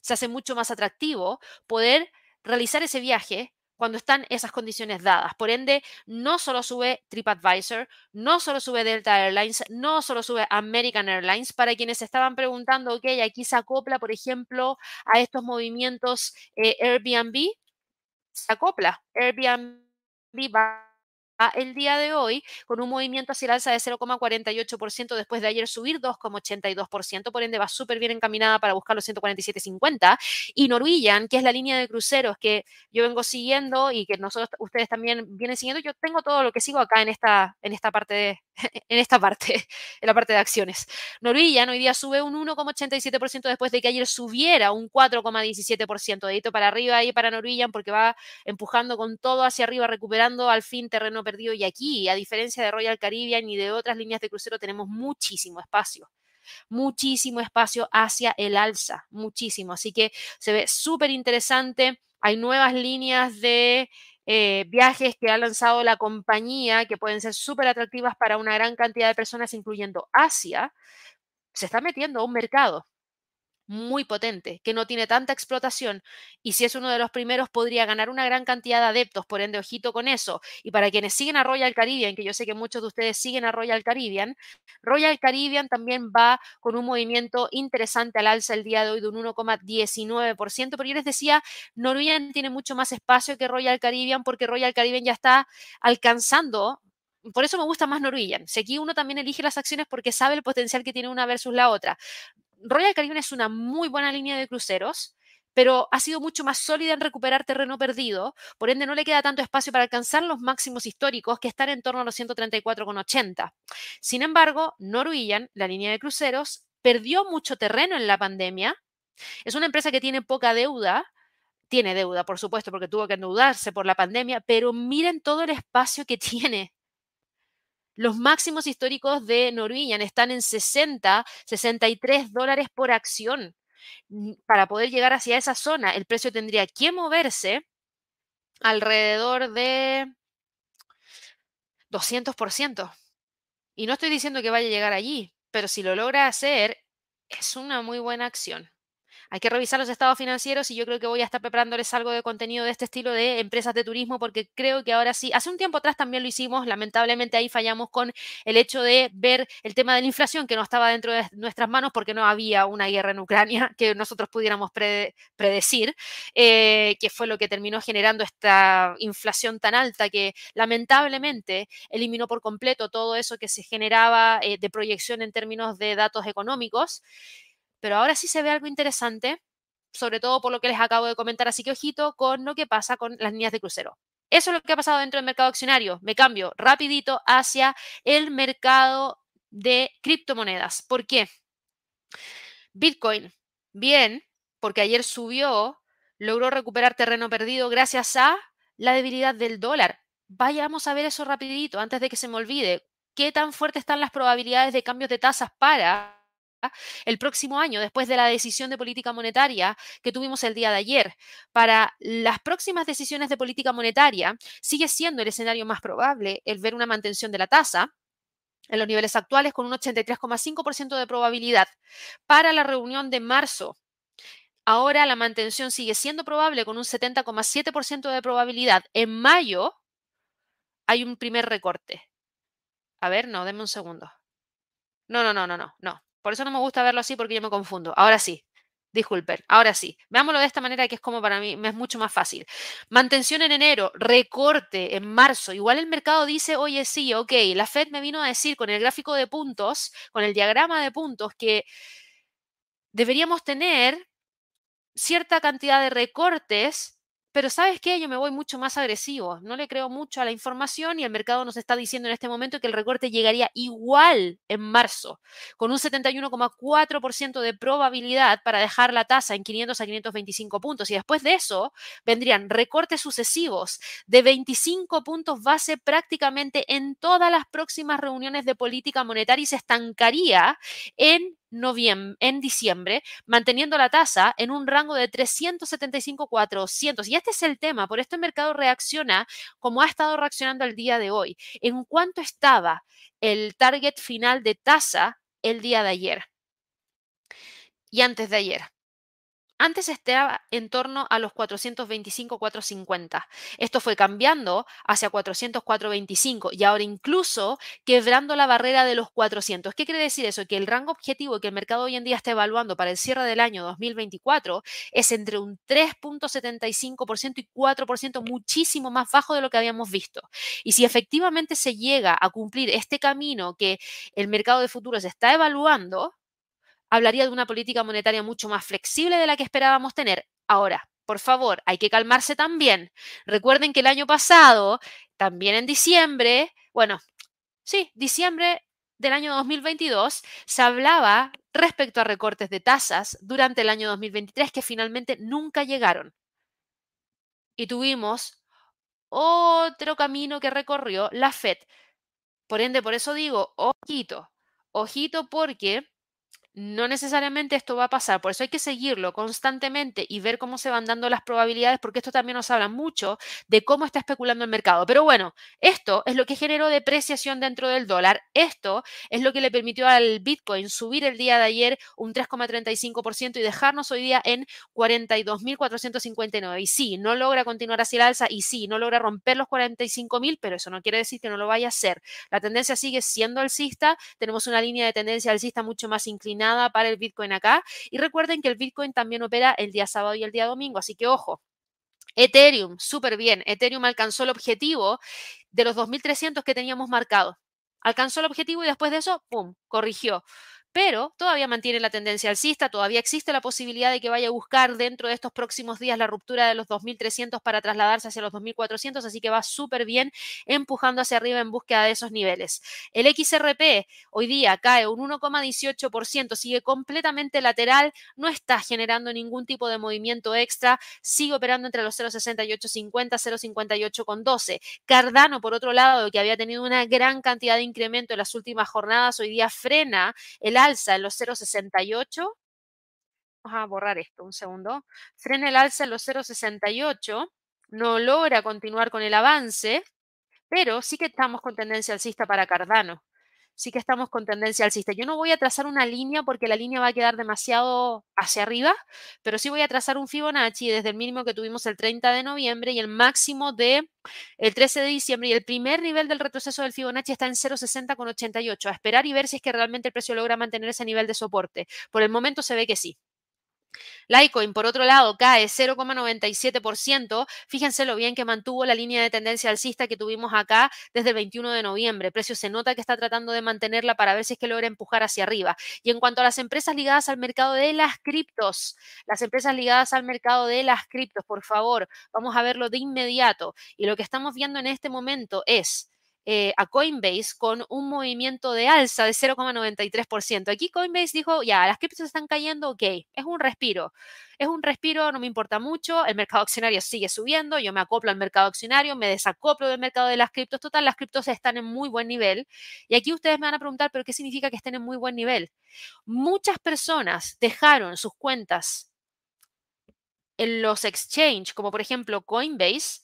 Se hace mucho más atractivo poder realizar ese viaje cuando están esas condiciones dadas. Por ende, no solo sube TripAdvisor, no solo sube Delta Airlines, no solo sube American Airlines. Para quienes estaban preguntando, ok, aquí se acopla, por ejemplo, a estos movimientos eh, Airbnb, se acopla. Airbnb va el día de hoy con un movimiento hacia el alza de 0,48% después de ayer subir 2,82%, por ende va súper bien encaminada para buscar los 147,50 y Norwegian, que es la línea de cruceros que yo vengo siguiendo y que nosotros ustedes también vienen siguiendo, yo tengo todo lo que sigo acá en esta en esta parte de en esta parte, en la parte de acciones. Norwegian hoy día sube un 1,87% después de que ayer subiera un 4,17%, dedito para arriba ahí para Norwegian porque va empujando con todo hacia arriba, recuperando al fin terreno perdido. Y aquí, a diferencia de Royal Caribbean y de otras líneas de crucero, tenemos muchísimo espacio muchísimo espacio hacia el alza, muchísimo. Así que se ve súper interesante. Hay nuevas líneas de eh, viajes que ha lanzado la compañía que pueden ser súper atractivas para una gran cantidad de personas, incluyendo Asia. Se está metiendo a un mercado muy potente, que no tiene tanta explotación y si es uno de los primeros podría ganar una gran cantidad de adeptos, por ende ojito con eso. Y para quienes siguen a Royal Caribbean, que yo sé que muchos de ustedes siguen a Royal Caribbean, Royal Caribbean también va con un movimiento interesante al alza el día de hoy de un 1,19%, pero yo les decía, Norwegian tiene mucho más espacio que Royal Caribbean porque Royal Caribbean ya está alcanzando por eso me gusta más Norwegian. Si aquí uno también elige las acciones porque sabe el potencial que tiene una versus la otra. Royal Caribbean es una muy buena línea de cruceros, pero ha sido mucho más sólida en recuperar terreno perdido, por ende no le queda tanto espacio para alcanzar los máximos históricos que están en torno a los 134,80. Sin embargo, Norwegian, la línea de cruceros, perdió mucho terreno en la pandemia. Es una empresa que tiene poca deuda, tiene deuda, por supuesto, porque tuvo que endeudarse por la pandemia, pero miren todo el espacio que tiene los máximos históricos de Norwegian están en 60, 63 dólares por acción. Para poder llegar hacia esa zona, el precio tendría que moverse alrededor de 200%. Y no estoy diciendo que vaya a llegar allí, pero si lo logra hacer, es una muy buena acción. Hay que revisar los estados financieros y yo creo que voy a estar preparándoles algo de contenido de este estilo de empresas de turismo porque creo que ahora sí, hace un tiempo atrás también lo hicimos, lamentablemente ahí fallamos con el hecho de ver el tema de la inflación que no estaba dentro de nuestras manos porque no había una guerra en Ucrania que nosotros pudiéramos predecir, eh, que fue lo que terminó generando esta inflación tan alta que lamentablemente eliminó por completo todo eso que se generaba eh, de proyección en términos de datos económicos pero ahora sí se ve algo interesante, sobre todo por lo que les acabo de comentar, así que ojito con lo que pasa con las líneas de crucero. Eso es lo que ha pasado dentro del mercado accionario. Me cambio rapidito hacia el mercado de criptomonedas. ¿Por qué? Bitcoin, bien, porque ayer subió logró recuperar terreno perdido gracias a la debilidad del dólar. Vayamos a ver eso rapidito antes de que se me olvide. ¿Qué tan fuertes están las probabilidades de cambios de tasas para el próximo año, después de la decisión de política monetaria que tuvimos el día de ayer. Para las próximas decisiones de política monetaria, sigue siendo el escenario más probable el ver una mantención de la tasa en los niveles actuales con un 83,5% de probabilidad. Para la reunión de marzo, ahora la mantención sigue siendo probable con un 70,7% de probabilidad. En mayo hay un primer recorte. A ver, no, denme un segundo. No, no, no, no, no, no. Por eso no me gusta verlo así porque yo me confundo. Ahora sí. Disculpen, ahora sí. Veámoslo de esta manera que es como para mí, es mucho más fácil. Mantención en enero, recorte en marzo. Igual el mercado dice, oye, sí, ok, la Fed me vino a decir con el gráfico de puntos, con el diagrama de puntos, que deberíamos tener cierta cantidad de recortes pero ¿sabes qué? Yo me voy mucho más agresivo. No le creo mucho a la información y el mercado nos está diciendo en este momento que el recorte llegaría igual en marzo, con un 71,4% de probabilidad para dejar la tasa en 500 a 525 puntos. Y después de eso vendrían recortes sucesivos de 25 puntos base prácticamente en todas las próximas reuniones de política monetaria y se estancaría en noviembre, en diciembre, manteniendo la tasa en un rango de 375-400. Y este es el tema, por esto el mercado reacciona como ha estado reaccionando el día de hoy. ¿En cuánto estaba el target final de tasa el día de ayer? Y antes de ayer. Antes estaba en torno a los 425, 450. Esto fue cambiando hacia 400, 425 y ahora incluso quebrando la barrera de los 400. ¿Qué quiere decir eso? Que el rango objetivo que el mercado hoy en día está evaluando para el cierre del año 2024 es entre un 3.75% y 4%, muchísimo más bajo de lo que habíamos visto. Y si efectivamente se llega a cumplir este camino que el mercado de futuros está evaluando, hablaría de una política monetaria mucho más flexible de la que esperábamos tener. Ahora, por favor, hay que calmarse también. Recuerden que el año pasado, también en diciembre, bueno, sí, diciembre del año 2022, se hablaba respecto a recortes de tasas durante el año 2023 que finalmente nunca llegaron. Y tuvimos otro camino que recorrió la Fed. Por ende, por eso digo, ojito, ojito porque no necesariamente esto va a pasar, por eso hay que seguirlo constantemente y ver cómo se van dando las probabilidades, porque esto también nos habla mucho de cómo está especulando el mercado. Pero bueno, esto es lo que generó depreciación dentro del dólar, esto es lo que le permitió al Bitcoin subir el día de ayer un 3,35% y dejarnos hoy día en 42.459. Y sí, no logra continuar hacia el alza y sí, no logra romper los 45.000, pero eso no quiere decir que no lo vaya a hacer. La tendencia sigue siendo alcista, tenemos una línea de tendencia alcista mucho más inclinada para el Bitcoin acá. Y recuerden que el Bitcoin también opera el día sábado y el día domingo, así que ojo. Ethereum, súper bien. Ethereum alcanzó el objetivo de los 2.300 que teníamos marcado. Alcanzó el objetivo y después de eso, ¡pum!, corrigió pero todavía mantiene la tendencia alcista, todavía existe la posibilidad de que vaya a buscar dentro de estos próximos días la ruptura de los 2.300 para trasladarse hacia los 2.400, así que va súper bien empujando hacia arriba en búsqueda de esos niveles. El XRP hoy día cae un 1,18%, sigue completamente lateral, no está generando ningún tipo de movimiento extra, sigue operando entre los 0,6850, 0,58,12. Cardano, por otro lado, que había tenido una gran cantidad de incremento en las últimas jornadas, hoy día frena el alza en los 0,68. Vamos a borrar esto un segundo. Frena el alza en los 0,68. No logra continuar con el avance, pero sí que estamos con tendencia alcista para Cardano sí que estamos con tendencia alcista. Yo no voy a trazar una línea porque la línea va a quedar demasiado hacia arriba, pero sí voy a trazar un Fibonacci desde el mínimo que tuvimos el 30 de noviembre y el máximo de el 13 de diciembre y el primer nivel del retroceso del Fibonacci está en 0,60 con 88. A esperar y ver si es que realmente el precio logra mantener ese nivel de soporte. Por el momento se ve que sí. Litecoin, por otro lado, cae 0,97%. Fíjense lo bien que mantuvo la línea de tendencia alcista que tuvimos acá desde el 21 de noviembre. El precio se nota que está tratando de mantenerla para ver si es que logra empujar hacia arriba. Y en cuanto a las empresas ligadas al mercado de las criptos, las empresas ligadas al mercado de las criptos, por favor, vamos a verlo de inmediato. Y lo que estamos viendo en este momento es eh, a Coinbase con un movimiento de alza de 0,93%. Aquí Coinbase dijo, ya, las criptos están cayendo, ok, es un respiro. Es un respiro, no me importa mucho, el mercado accionario sigue subiendo, yo me acoplo al mercado accionario, me desacoplo del mercado de las criptos, total, las criptos están en muy buen nivel. Y aquí ustedes me van a preguntar, pero ¿qué significa que estén en muy buen nivel? Muchas personas dejaron sus cuentas en los exchange, como por ejemplo Coinbase,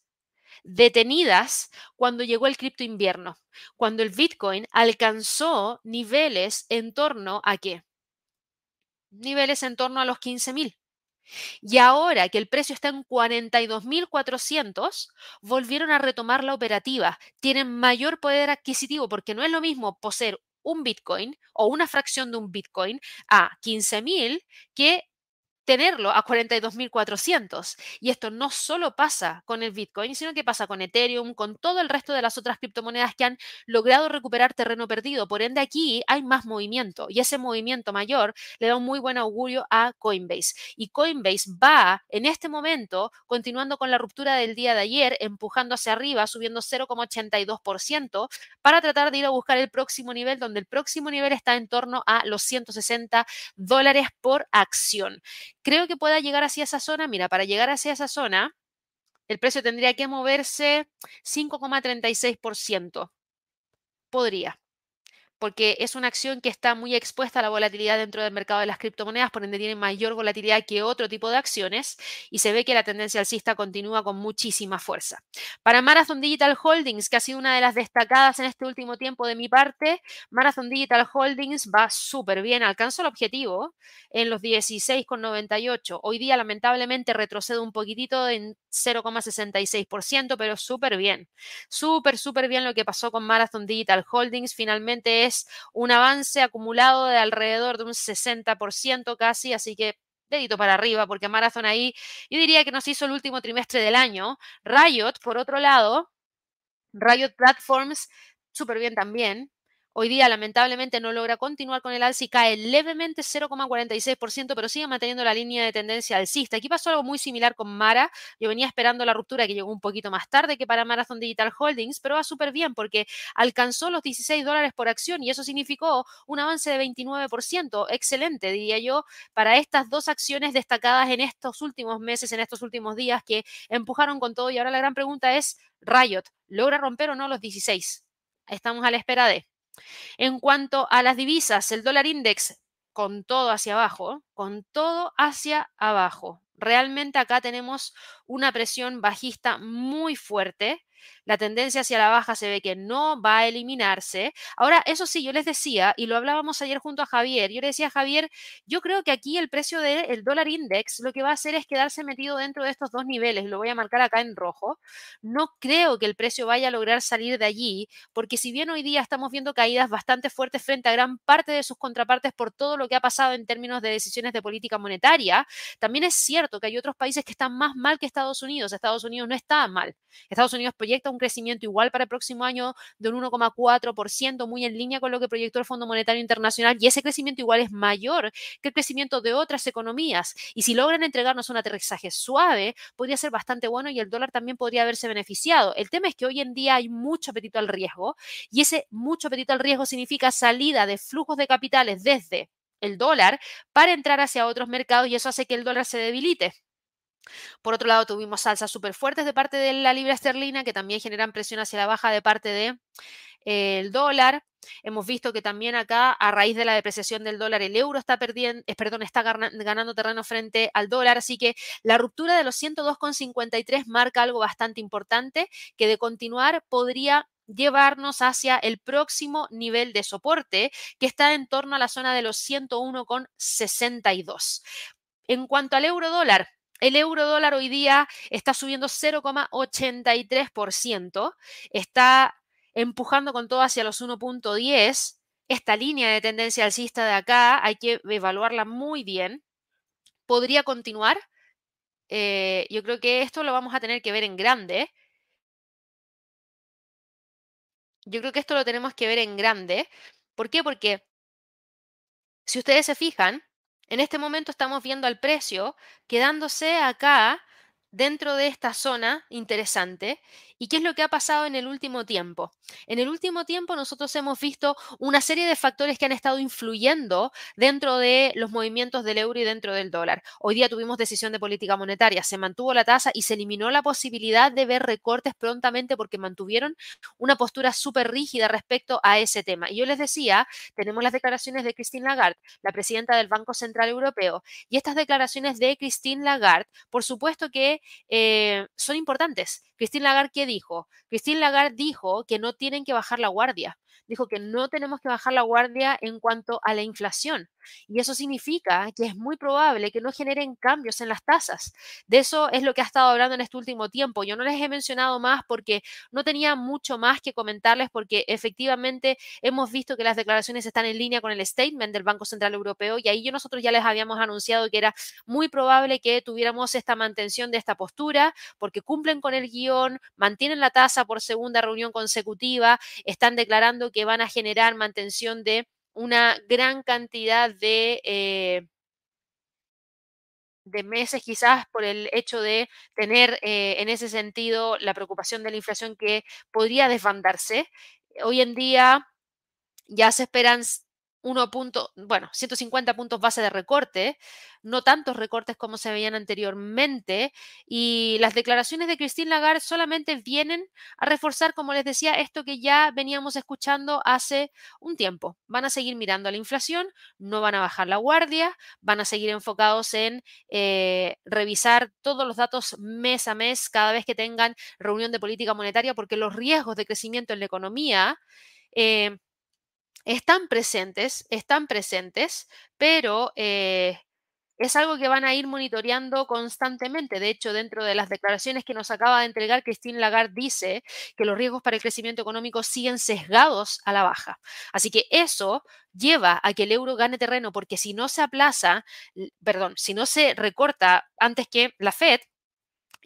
detenidas cuando llegó el cripto invierno, cuando el Bitcoin alcanzó niveles en torno a qué? Niveles en torno a los 15.000. Y ahora que el precio está en 42.400, volvieron a retomar la operativa. Tienen mayor poder adquisitivo porque no es lo mismo poseer un Bitcoin o una fracción de un Bitcoin a 15.000 que tenerlo a 42.400. Y esto no solo pasa con el Bitcoin, sino que pasa con Ethereum, con todo el resto de las otras criptomonedas que han logrado recuperar terreno perdido. Por ende, aquí hay más movimiento y ese movimiento mayor le da un muy buen augurio a Coinbase. Y Coinbase va en este momento continuando con la ruptura del día de ayer, empujando hacia arriba, subiendo 0,82% para tratar de ir a buscar el próximo nivel, donde el próximo nivel está en torno a los 160 dólares por acción creo que pueda llegar hacia esa zona. Mira, para llegar hacia esa zona, el precio tendría que moverse 5,36%. Podría porque es una acción que está muy expuesta a la volatilidad dentro del mercado de las criptomonedas, por ende tiene mayor volatilidad que otro tipo de acciones y se ve que la tendencia alcista continúa con muchísima fuerza. Para Marathon Digital Holdings, que ha sido una de las destacadas en este último tiempo de mi parte, Marathon Digital Holdings va súper bien, alcanzó el objetivo en los 16,98. Hoy día lamentablemente retrocede un poquitito en 0,66%, pero súper bien. Súper, súper bien lo que pasó con Marathon Digital Holdings. Finalmente es un avance acumulado de alrededor de un 60% casi, así que dedito para arriba, porque Marathon ahí, yo diría que nos hizo el último trimestre del año. Riot, por otro lado, Riot Platforms, súper bien también. Hoy día, lamentablemente, no logra continuar con el alza y cae levemente 0,46%, pero sigue manteniendo la línea de tendencia alcista. Aquí pasó algo muy similar con Mara. Yo venía esperando la ruptura que llegó un poquito más tarde que para Marathon Digital Holdings, pero va súper bien porque alcanzó los 16 dólares por acción y eso significó un avance de 29%. Excelente, diría yo, para estas dos acciones destacadas en estos últimos meses, en estos últimos días que empujaron con todo. Y ahora la gran pregunta es, Riot, ¿logra romper o no los 16? Estamos a la espera de. En cuanto a las divisas, el dólar index con todo hacia abajo, con todo hacia abajo. Realmente acá tenemos una presión bajista muy fuerte la tendencia hacia la baja se ve que no va a eliminarse. Ahora, eso sí, yo les decía, y lo hablábamos ayer junto a Javier, yo le decía a Javier, yo creo que aquí el precio del dólar index lo que va a hacer es quedarse metido dentro de estos dos niveles, lo voy a marcar acá en rojo. No creo que el precio vaya a lograr salir de allí, porque si bien hoy día estamos viendo caídas bastante fuertes frente a gran parte de sus contrapartes por todo lo que ha pasado en términos de decisiones de política monetaria, también es cierto que hay otros países que están más mal que Estados Unidos. Estados Unidos no está mal. Estados Unidos proyecta un crecimiento igual para el próximo año de un 1,4%, muy en línea con lo que proyectó el Fondo Monetario Internacional, y ese crecimiento igual es mayor que el crecimiento de otras economías. Y si logran entregarnos un aterrizaje suave, podría ser bastante bueno y el dólar también podría haberse beneficiado. El tema es que hoy en día hay mucho apetito al riesgo y ese mucho apetito al riesgo significa salida de flujos de capitales desde el dólar para entrar hacia otros mercados y eso hace que el dólar se debilite. Por otro lado, tuvimos salsas súper fuertes de parte de la libra esterlina que también generan presión hacia la baja de parte del de, dólar. Hemos visto que también acá, a raíz de la depreciación del dólar, el euro está perdiendo, eh, perdón, está ganando terreno frente al dólar. Así que la ruptura de los 102,53 marca algo bastante importante que de continuar podría llevarnos hacia el próximo nivel de soporte que está en torno a la zona de los 101,62. En cuanto al euro dólar, el euro dólar hoy día está subiendo 0,83%, está empujando con todo hacia los 1.10. Esta línea de tendencia alcista de acá hay que evaluarla muy bien. ¿Podría continuar? Eh, yo creo que esto lo vamos a tener que ver en grande. Yo creo que esto lo tenemos que ver en grande. ¿Por qué? Porque si ustedes se fijan, en este momento estamos viendo al precio quedándose acá dentro de esta zona interesante ¿Y qué es lo que ha pasado en el último tiempo? En el último tiempo nosotros hemos visto una serie de factores que han estado influyendo dentro de los movimientos del euro y dentro del dólar. Hoy día tuvimos decisión de política monetaria, se mantuvo la tasa y se eliminó la posibilidad de ver recortes prontamente porque mantuvieron una postura súper rígida respecto a ese tema. Y yo les decía, tenemos las declaraciones de Christine Lagarde, la presidenta del Banco Central Europeo, y estas declaraciones de Christine Lagarde, por supuesto que eh, son importantes. Christine Lagarde, ¿qué dijo? Christine Lagarde dijo que no tienen que bajar la guardia. Dijo que no tenemos que bajar la guardia en cuanto a la inflación. Y eso significa que es muy probable que no generen cambios en las tasas. De eso es lo que ha estado hablando en este último tiempo. Yo no les he mencionado más porque no tenía mucho más que comentarles porque efectivamente hemos visto que las declaraciones están en línea con el statement del Banco Central Europeo y ahí yo nosotros ya les habíamos anunciado que era muy probable que tuviéramos esta mantención de esta postura porque cumplen con el guion, mantienen la tasa por segunda reunión consecutiva, están declarando que van a generar mantención de una gran cantidad de, eh, de meses quizás por el hecho de tener eh, en ese sentido la preocupación de la inflación que podría desbandarse. Hoy en día ya se esperan 1 punto, bueno, 150 puntos base de recorte, no tantos recortes como se veían anteriormente, y las declaraciones de Christine Lagarde solamente vienen a reforzar, como les decía, esto que ya veníamos escuchando hace un tiempo. Van a seguir mirando a la inflación, no van a bajar la guardia, van a seguir enfocados en eh, revisar todos los datos mes a mes cada vez que tengan reunión de política monetaria, porque los riesgos de crecimiento en la economía eh, están presentes, están presentes, pero eh, es algo que van a ir monitoreando constantemente. De hecho, dentro de las declaraciones que nos acaba de entregar, Christine Lagarde dice que los riesgos para el crecimiento económico siguen sesgados a la baja. Así que eso lleva a que el euro gane terreno, porque si no se aplaza, perdón, si no se recorta antes que la Fed,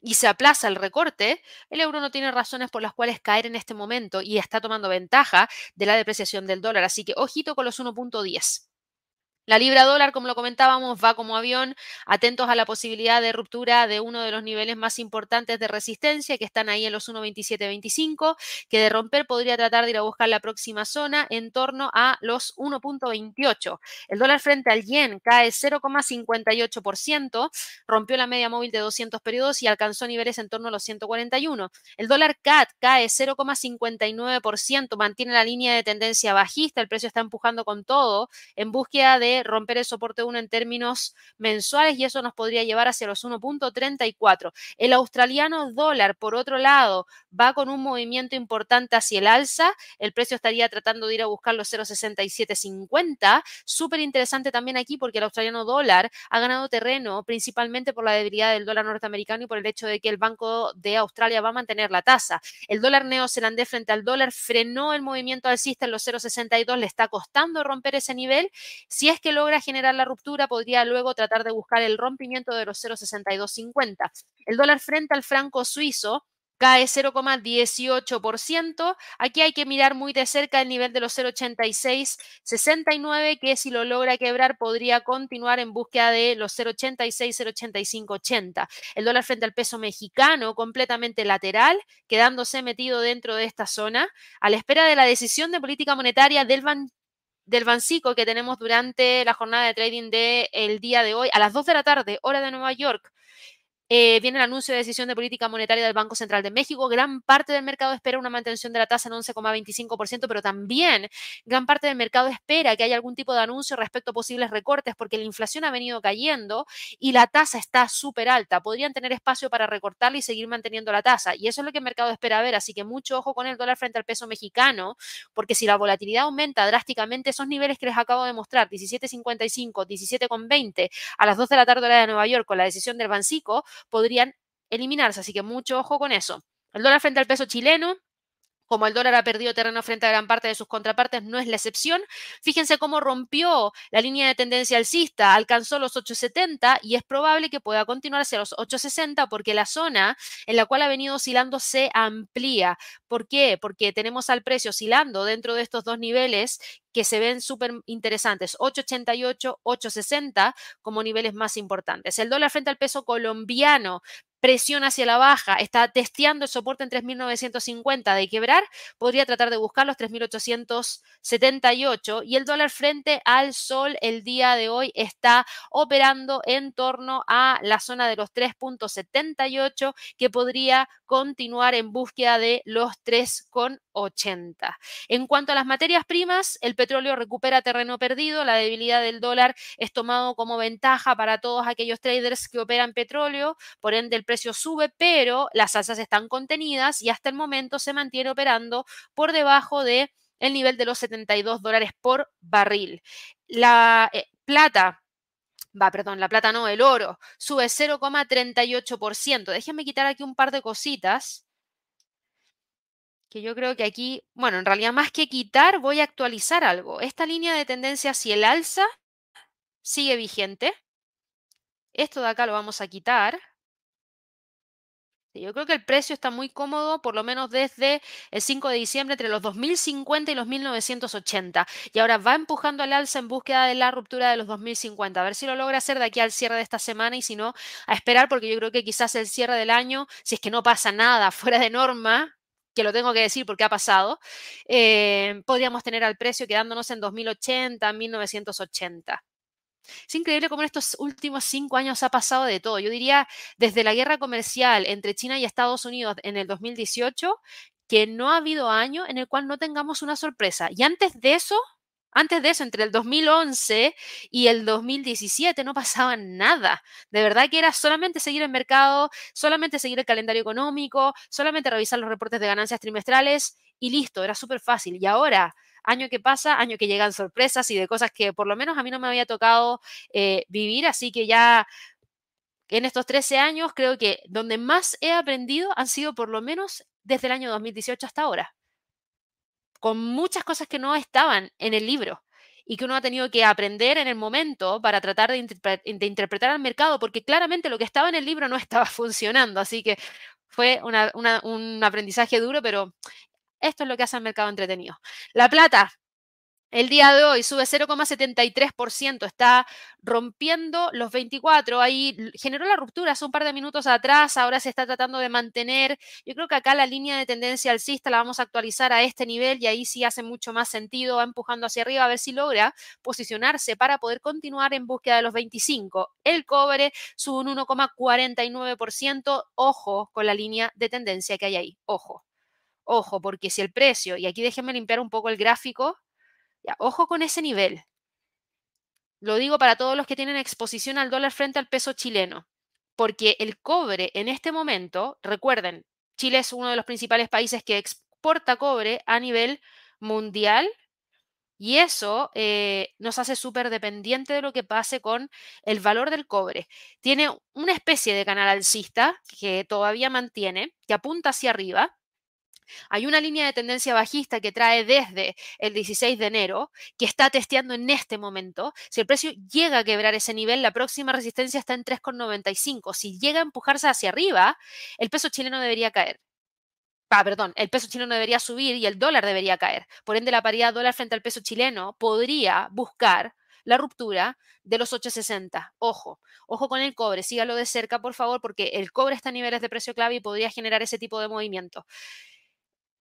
y se aplaza el recorte, el euro no tiene razones por las cuales caer en este momento y está tomando ventaja de la depreciación del dólar. Así que ojito con los 1.10. La libra dólar, como lo comentábamos, va como avión, atentos a la posibilidad de ruptura de uno de los niveles más importantes de resistencia, que están ahí en los 1.2725, que de romper podría tratar de ir a buscar la próxima zona en torno a los 1.28. El dólar frente al yen cae 0,58%, rompió la media móvil de 200 periodos y alcanzó niveles en torno a los 141. El dólar CAT cae 0,59%, mantiene la línea de tendencia bajista, el precio está empujando con todo en búsqueda de romper el soporte 1 en términos mensuales y eso nos podría llevar hacia los 1.34. El australiano dólar, por otro lado, va con un movimiento importante hacia el alza. El precio estaría tratando de ir a buscar los 0.6750. Súper interesante también aquí porque el australiano dólar ha ganado terreno principalmente por la debilidad del dólar norteamericano y por el hecho de que el Banco de Australia va a mantener la tasa. El dólar neozelandés frente al dólar frenó el movimiento alcista en los 0.62, le está costando romper ese nivel. Si es que logra generar la ruptura, podría luego tratar de buscar el rompimiento de los 0,6250. El dólar frente al franco suizo cae 0,18%. Aquí hay que mirar muy de cerca el nivel de los 0,8669, que si lo logra quebrar podría continuar en búsqueda de los 0,86, 0,8580. El dólar frente al peso mexicano completamente lateral, quedándose metido dentro de esta zona, a la espera de la decisión de política monetaria del Banco del Bancico que tenemos durante la jornada de trading del el día de hoy a las 2 de la tarde, hora de Nueva York. Eh, viene el anuncio de decisión de política monetaria del Banco Central de México. Gran parte del mercado espera una mantención de la tasa en 11,25%, pero también gran parte del mercado espera que haya algún tipo de anuncio respecto a posibles recortes, porque la inflación ha venido cayendo y la tasa está súper alta. Podrían tener espacio para recortarla y seguir manteniendo la tasa. Y eso es lo que el mercado espera ver. Así que mucho ojo con el dólar frente al peso mexicano, porque si la volatilidad aumenta drásticamente, esos niveles que les acabo de mostrar, 17,55, 17,20 a las 2 de la tarde hora de Nueva York con la decisión del Bancico, podrían eliminarse. Así que mucho ojo con eso. El dólar frente al peso chileno como el dólar ha perdido terreno frente a gran parte de sus contrapartes, no es la excepción. Fíjense cómo rompió la línea de tendencia alcista, alcanzó los 8,70 y es probable que pueda continuar hacia los 8,60 porque la zona en la cual ha venido oscilando se amplía. ¿Por qué? Porque tenemos al precio oscilando dentro de estos dos niveles que se ven súper interesantes, 8,88, 8,60 como niveles más importantes. El dólar frente al peso colombiano presión hacia la baja, está testeando el soporte en 3.950 de quebrar, podría tratar de buscar los 3.878 y el dólar frente al sol el día de hoy está operando en torno a la zona de los 3.78 que podría continuar en búsqueda de los 3.80. En cuanto a las materias primas, el petróleo recupera terreno perdido, la debilidad del dólar es tomado como ventaja para todos aquellos traders que operan petróleo, por ende el precio sube, pero las alzas están contenidas y hasta el momento se mantiene operando por debajo de el nivel de los 72 dólares por barril. La eh, plata va, perdón, la plata no, el oro, sube 0,38%. Déjenme quitar aquí un par de cositas, que yo creo que aquí, bueno, en realidad más que quitar, voy a actualizar algo. Esta línea de tendencia hacia el alza sigue vigente. Esto de acá lo vamos a quitar. Yo creo que el precio está muy cómodo, por lo menos desde el 5 de diciembre, entre los 2050 y los 1980. Y ahora va empujando al alza en búsqueda de la ruptura de los 2050. A ver si lo logra hacer de aquí al cierre de esta semana y si no, a esperar, porque yo creo que quizás el cierre del año, si es que no pasa nada fuera de norma, que lo tengo que decir porque ha pasado, eh, podríamos tener al precio quedándonos en 2080, 1980. Es increíble cómo en estos últimos cinco años ha pasado de todo. Yo diría desde la guerra comercial entre China y Estados Unidos en el 2018, que no ha habido año en el cual no tengamos una sorpresa. Y antes de eso, antes de eso, entre el 2011 y el 2017 no pasaba nada. De verdad que era solamente seguir el mercado, solamente seguir el calendario económico, solamente revisar los reportes de ganancias trimestrales y listo, era súper fácil. Y ahora año que pasa, año que llegan sorpresas y de cosas que por lo menos a mí no me había tocado eh, vivir, así que ya en estos 13 años creo que donde más he aprendido han sido por lo menos desde el año 2018 hasta ahora, con muchas cosas que no estaban en el libro y que uno ha tenido que aprender en el momento para tratar de, interpretar al mercado, porque claramente lo que estaba en el libro no estaba funcionando, así que fue un aprendizaje duro, pero esto es lo que hace el mercado entretenido. La plata, el día de hoy sube 0,73%, está rompiendo los 24, ahí generó la ruptura hace un par de minutos atrás, ahora se está tratando de mantener. Yo creo que acá la línea de tendencia alcista la vamos a actualizar a este nivel y ahí sí hace mucho más sentido, va empujando hacia arriba a ver si logra posicionarse para poder continuar en búsqueda de los 25. El cobre sube un 1,49%, ojo con la línea de tendencia que hay ahí, ojo. Ojo, porque si el precio, y aquí déjenme limpiar un poco el gráfico, ojo con ese nivel. Lo digo para todos los que tienen exposición al dólar frente al peso chileno, porque el cobre en este momento, recuerden, Chile es uno de los principales países que exporta cobre a nivel mundial y eso eh, nos hace súper dependiente de lo que pase con el valor del cobre. Tiene una especie de canal alcista que todavía mantiene, que apunta hacia arriba, hay una línea de tendencia bajista que trae desde el 16 de enero, que está testeando en este momento. Si el precio llega a quebrar ese nivel, la próxima resistencia está en 3,95. Si llega a empujarse hacia arriba, el peso chileno debería caer. Ah, perdón, el peso chileno debería subir y el dólar debería caer. Por ende, la paridad dólar frente al peso chileno podría buscar la ruptura de los 860. Ojo, ojo con el cobre, sígalo de cerca, por favor, porque el cobre está a niveles de precio clave y podría generar ese tipo de movimiento.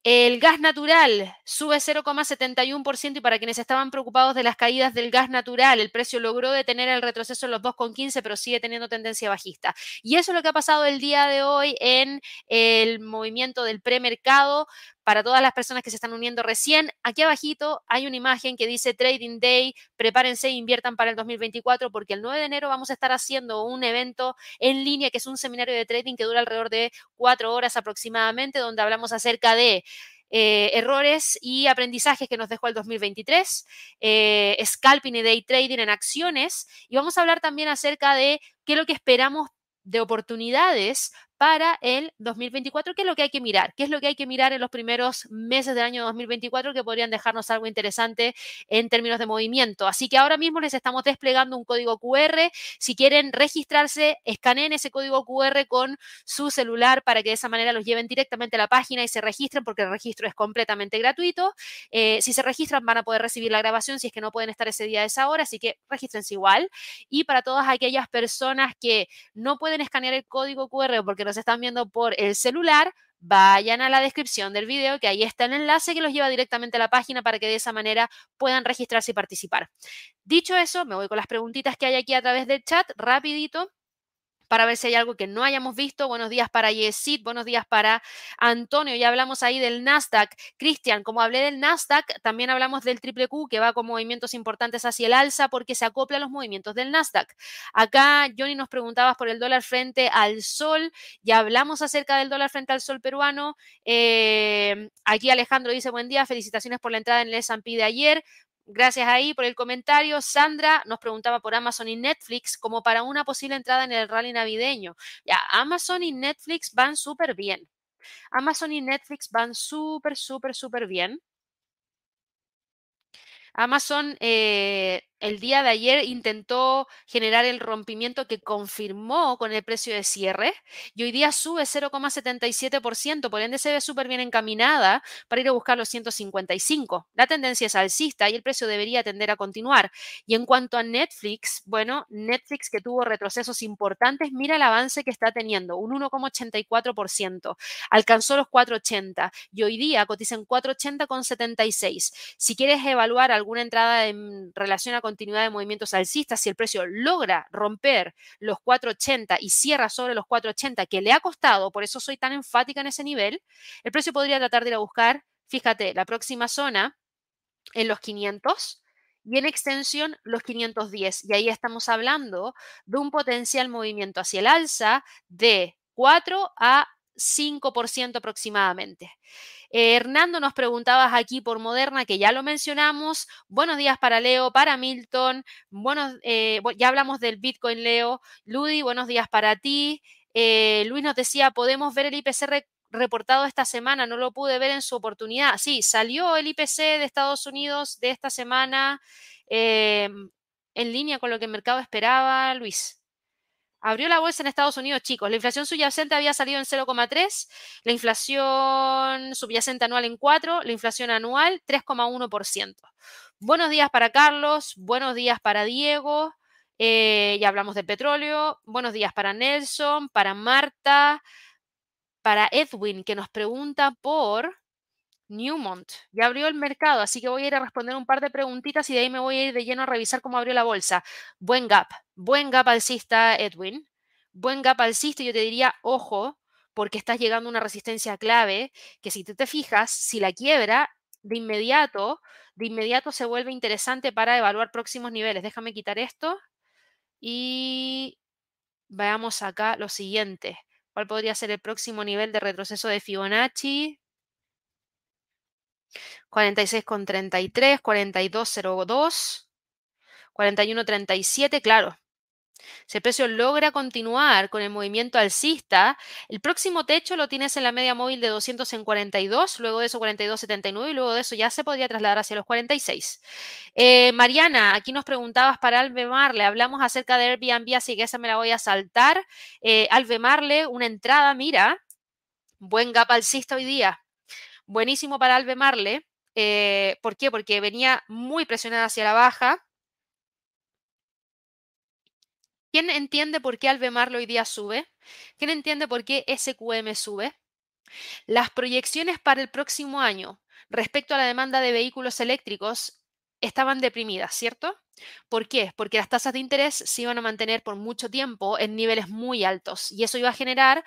El gas natural sube 0,71% y para quienes estaban preocupados de las caídas del gas natural, el precio logró detener el retroceso en los 2,15, pero sigue teniendo tendencia bajista. Y eso es lo que ha pasado el día de hoy en el movimiento del premercado para todas las personas que se están uniendo recién, aquí abajito hay una imagen que dice Trading Day, prepárense e inviertan para el 2024 porque el 9 de enero vamos a estar haciendo un evento en línea que es un seminario de trading que dura alrededor de cuatro horas aproximadamente, donde hablamos acerca de eh, errores y aprendizajes que nos dejó el 2023, eh, scalping y day trading en acciones y vamos a hablar también acerca de qué es lo que esperamos de oportunidades para el 2024, ¿qué es lo que hay que mirar? ¿Qué es lo que hay que mirar en los primeros meses del año 2024 que podrían dejarnos algo interesante en términos de movimiento? Así que ahora mismo les estamos desplegando un código QR. Si quieren registrarse, escaneen ese código QR con su celular para que de esa manera los lleven directamente a la página y se registren porque el registro es completamente gratuito. Eh, si se registran van a poder recibir la grabación si es que no pueden estar ese día a esa hora, así que regístrense igual. Y para todas aquellas personas que no pueden escanear el código QR porque están viendo por el celular, vayan a la descripción del video, que ahí está el enlace que los lleva directamente a la página para que de esa manera puedan registrarse y participar. Dicho eso, me voy con las preguntitas que hay aquí a través del chat, rapidito para ver si hay algo que no hayamos visto. Buenos días para Yesid, buenos días para Antonio. Ya hablamos ahí del Nasdaq. Cristian, como hablé del Nasdaq, también hablamos del triple Q que va con movimientos importantes hacia el alza porque se acopla a los movimientos del Nasdaq. Acá Johnny nos preguntaba por el dólar frente al sol. Ya hablamos acerca del dólar frente al sol peruano. Eh, aquí Alejandro dice buen día, felicitaciones por la entrada en el S&P de ayer. Gracias ahí por el comentario. Sandra nos preguntaba por Amazon y Netflix como para una posible entrada en el rally navideño. Ya, Amazon y Netflix van súper bien. Amazon y Netflix van súper, súper, súper bien. Amazon eh, el día de ayer intentó generar el rompimiento que confirmó con el precio de cierre y hoy día sube 0,77%, por ende se ve súper bien encaminada para ir a buscar los 155. La tendencia es alcista y el precio debería tender a continuar. Y en cuanto a Netflix, bueno, Netflix que tuvo retrocesos importantes, mira el avance que está teniendo, un 1,84%. Alcanzó los 4,80 y hoy día cotiza en 4,80 con 76. Si quieres evaluar alguna entrada en relación a continuidad de movimientos alcistas, si el precio logra romper los 480 y cierra sobre los 480 que le ha costado, por eso soy tan enfática en ese nivel, el precio podría tratar de ir a buscar, fíjate, la próxima zona en los 500 y en extensión los 510. Y ahí estamos hablando de un potencial movimiento hacia el alza de 4 a 5% aproximadamente. Eh, Hernando, nos preguntabas aquí por Moderna, que ya lo mencionamos. Buenos días para Leo, para Milton. Buenos, eh, ya hablamos del Bitcoin, Leo. Ludi, buenos días para ti. Eh, Luis nos decía, podemos ver el IPC reportado esta semana, no lo pude ver en su oportunidad. Sí, salió el IPC de Estados Unidos de esta semana em, en línea con lo que el mercado esperaba, Luis. Abrió la bolsa en Estados Unidos, chicos. La inflación subyacente había salido en 0,3, la inflación subyacente anual en 4, la inflación anual 3,1%. Buenos días para Carlos, buenos días para Diego. Eh, ya hablamos de petróleo. Buenos días para Nelson, para Marta, para Edwin, que nos pregunta por Newmont. Ya abrió el mercado, así que voy a ir a responder un par de preguntitas y de ahí me voy a ir de lleno a revisar cómo abrió la bolsa. Buen gap, buen gap alcista, Edwin. Buen gap alcista, yo te diría, ojo, porque estás llegando a una resistencia clave que si tú te fijas, si la quiebra, de inmediato, de inmediato se vuelve interesante para evaluar próximos niveles. Déjame quitar esto y veamos acá lo siguiente. ¿Cuál podría ser el próximo nivel de retroceso de Fibonacci? 46,33, 42,02, 41,37, claro. Si el precio logra continuar con el movimiento alcista, el próximo techo lo tienes en la media móvil de 200 en 42, luego de eso 42,79 y luego de eso ya se podría trasladar hacia los 46. Eh, Mariana, aquí nos preguntabas para Albemarle, hablamos acerca de Airbnb, así que esa me la voy a saltar. Eh, Albemarle, una entrada, mira, buen gap alcista hoy día. Buenísimo para Albemarle. Eh, ¿Por qué? Porque venía muy presionada hacia la baja. ¿Quién entiende por qué Albemarle hoy día sube? ¿Quién entiende por qué SQM sube? Las proyecciones para el próximo año respecto a la demanda de vehículos eléctricos estaban deprimidas, ¿cierto? ¿Por qué? Porque las tasas de interés se iban a mantener por mucho tiempo en niveles muy altos y eso iba a generar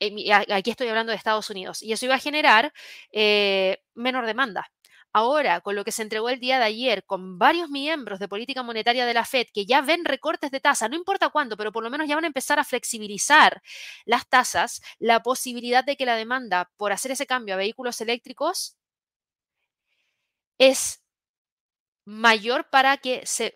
aquí estoy hablando de Estados Unidos, y eso iba a generar eh, menor demanda. Ahora, con lo que se entregó el día de ayer, con varios miembros de política monetaria de la Fed que ya ven recortes de tasa, no importa cuándo, pero por lo menos ya van a empezar a flexibilizar las tasas, la posibilidad de que la demanda por hacer ese cambio a vehículos eléctricos es mayor para que se,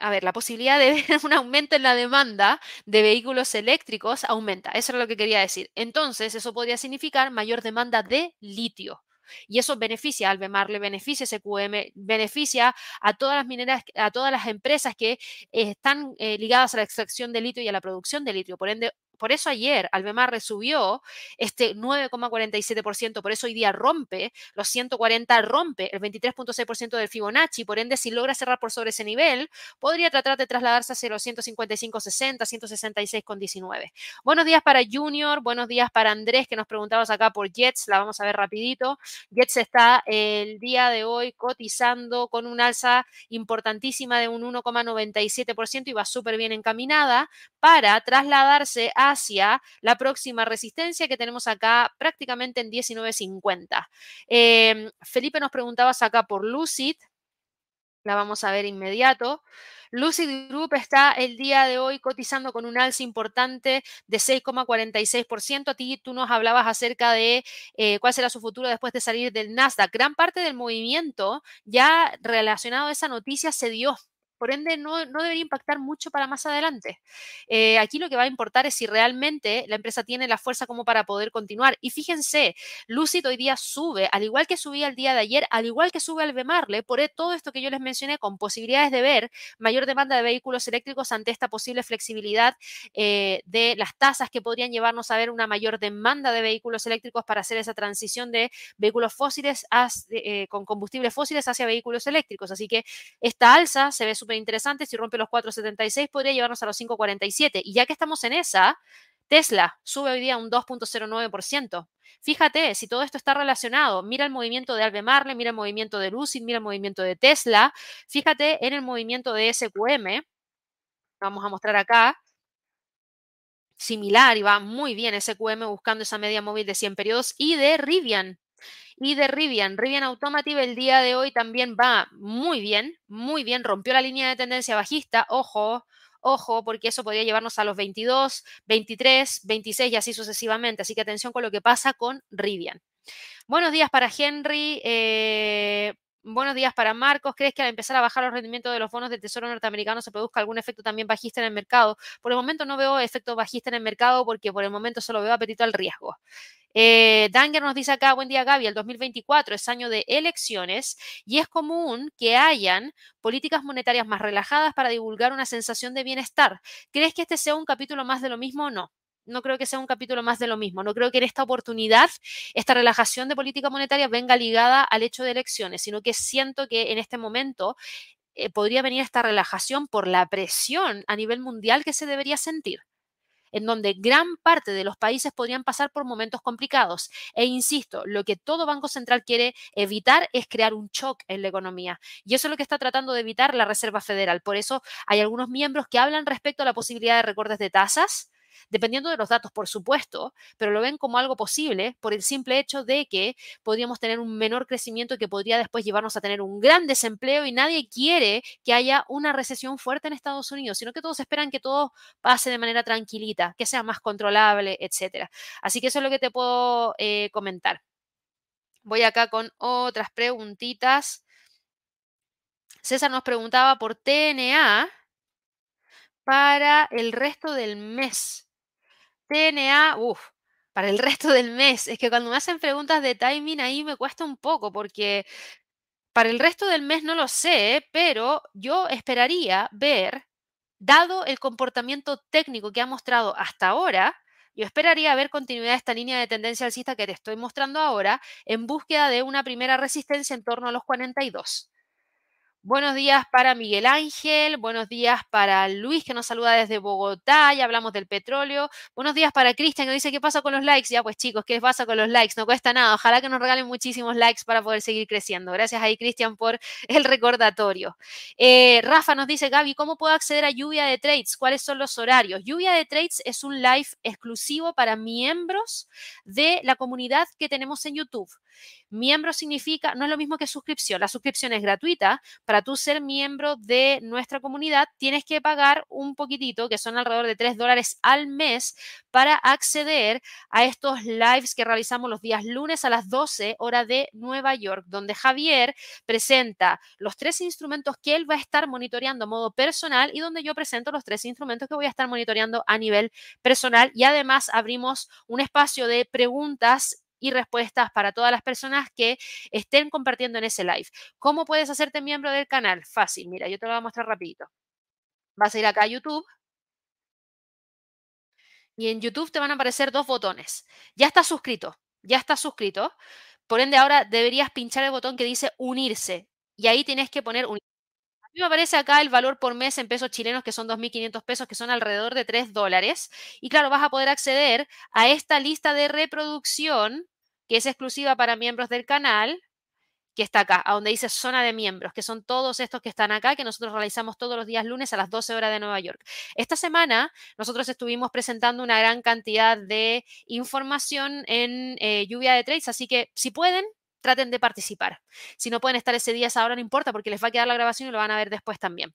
a ver, la posibilidad de ver un aumento en la demanda de vehículos eléctricos aumenta. Eso es lo que quería decir. Entonces, eso podría significar mayor demanda de litio. Y eso beneficia al BEMAR, beneficia SQM, beneficia a todas las mineras, a todas las empresas que están eh, ligadas a la extracción de litio y a la producción de litio. Por ende, por eso ayer Albemar subió este 9,47%, por eso hoy día rompe los 140, rompe el 23,6% del Fibonacci, por ende si logra cerrar por sobre ese nivel, podría tratar de trasladarse hacia los 155,60, 166,19. Buenos días para Junior, buenos días para Andrés que nos preguntabas acá por Jets, la vamos a ver rapidito. Jets está el día de hoy cotizando con un alza importantísima de un 1,97% y va súper bien encaminada para trasladarse a hacia la próxima resistencia que tenemos acá prácticamente en 19.50. Em, Felipe nos preguntabas acá por Lucid. La vamos a ver inmediato. Lucid Group está el día de hoy cotizando con un alza importante de 6,46%. A ti tú nos hablabas acerca de eh, cuál será su futuro después de salir del Nasdaq. Gran parte del movimiento ya relacionado a esa noticia se dio por ende no, debería impactar mucho para más adelante. Eh, aquí lo que va a importar es si realmente la empresa tiene la fuerza como para poder continuar. Y fíjense, Lucid hoy día sube, al igual que subía el día de ayer, al igual que sube al Bemarle, por e, todo esto que yo les mencioné, con posibilidades de ver mayor demanda de vehículos eléctricos ante esta posible flexibilidad eh, de las tasas que podrían llevarnos a ver una mayor demanda de vehículos eléctricos para hacer esa transición de vehículos fósiles eh, con combustibles fósiles hacia vehículos eléctricos. Así que esta alza se ve súper interesante. Si rompe los 4,76 podría llevarnos a los 5,47. Y ya que estamos en esa, Tesla sube hoy día un 2.09%. Fíjate, si todo esto está relacionado, mira el movimiento de Albemarle, mira el movimiento de Lucid, mira el movimiento de Tesla, fíjate en el movimiento de SQM, vamos a mostrar acá, similar y va muy bien SQM buscando esa media móvil de 100 periodos y de Rivian y de Rivian. Rivian Automotive el día de hoy también va muy bien, muy bien, rompió la línea de tendencia bajista, ojo, ojo, porque eso podría llevarnos a los 22, 23, 26 y así sucesivamente. Así que atención con lo que pasa con Rivian. Buenos días para Henry. Eh, buenos días para Marcos. ¿Crees que al empezar a bajar los rendimientos de los bonos del Tesoro norteamericano se produzca algún efecto también bajista en el mercado? Por el momento no veo efecto bajista en el mercado porque por el momento solo veo apetito al riesgo. Eh, Danger nos dice acá, buen día Gaby, el 2024 es año de elecciones y es común que hayan políticas monetarias más relajadas para divulgar una sensación de bienestar. ¿Crees que este sea un capítulo más de lo mismo o no? No creo que sea un capítulo más de lo mismo. No creo que en esta oportunidad esta relajación de política monetaria venga ligada al hecho de elecciones, sino que siento que en este momento eh, podría venir esta relajación por la presión a nivel mundial que se debería sentir en donde gran parte de los países podrían pasar por momentos complicados. E insisto, lo que todo Banco Central quiere evitar es crear un shock en la economía. Y eso es lo que está tratando de evitar la Reserva Federal. Por eso hay algunos miembros que hablan respecto a la posibilidad de recortes de tasas dependiendo de los datos, por supuesto, pero lo ven como algo posible por el simple hecho de que podríamos tener un menor crecimiento que podría después llevarnos a tener un gran desempleo y nadie quiere que haya una recesión fuerte en Estados Unidos, sino que todos esperan que todo pase de manera tranquilita, que sea más controlable, etcétera. Así que eso es lo que te puedo eh, comentar. Voy acá con otras preguntitas. César nos preguntaba por TNA para el resto del mes. TNA, uff, para el resto del mes. Es que cuando me hacen preguntas de timing ahí me cuesta un poco porque para el resto del mes no lo sé, pero yo esperaría ver, dado el comportamiento técnico que ha mostrado hasta ahora, yo esperaría ver continuidad de esta línea de tendencia alcista que te estoy mostrando ahora en búsqueda de una primera resistencia en torno a los 42. Buenos días para Miguel Ángel, buenos días para Luis que nos saluda desde Bogotá, ya hablamos del petróleo. Buenos días para Cristian que dice qué pasa con los likes. Ya pues chicos, ¿qué pasa con los likes? No cuesta nada, ojalá que nos regalen muchísimos likes para poder seguir creciendo. Gracias ahí Cristian por el recordatorio. Eh, Rafa nos dice, Gaby, ¿cómo puedo acceder a Lluvia de Trades? ¿Cuáles son los horarios? Lluvia de Trades es un live exclusivo para miembros de la comunidad que tenemos en YouTube. Miembro significa, no es lo mismo que suscripción, la suscripción es gratuita para tú ser miembro de nuestra comunidad, tienes que pagar un poquitito, que son alrededor de 3 dólares al mes, para acceder a estos lives que realizamos los días lunes a las 12 hora de Nueva York, donde Javier presenta los tres instrumentos que él va a estar monitoreando a modo personal y donde yo presento los tres instrumentos que voy a estar monitoreando a nivel personal. Y además abrimos un espacio de preguntas y respuestas para todas las personas que estén compartiendo en ese live. ¿Cómo puedes hacerte miembro del canal? Fácil, mira, yo te lo voy a mostrar rapidito. Vas a ir acá a YouTube y en YouTube te van a aparecer dos botones. Ya estás suscrito, ya estás suscrito. Por ende, ahora deberías pinchar el botón que dice unirse y ahí tienes que poner un a mí me aparece acá el valor por mes en pesos chilenos, que son 2.500 pesos, que son alrededor de 3 dólares. Y claro, vas a poder acceder a esta lista de reproducción, que es exclusiva para miembros del canal, que está acá, a donde dice zona de miembros, que son todos estos que están acá, que nosotros realizamos todos los días lunes a las 12 horas de Nueva York. Esta semana nosotros estuvimos presentando una gran cantidad de información en eh, lluvia de trades, así que si pueden, traten de participar. Si no pueden estar ese día, esa hora, no importa, porque les va a quedar la grabación y lo van a ver después también.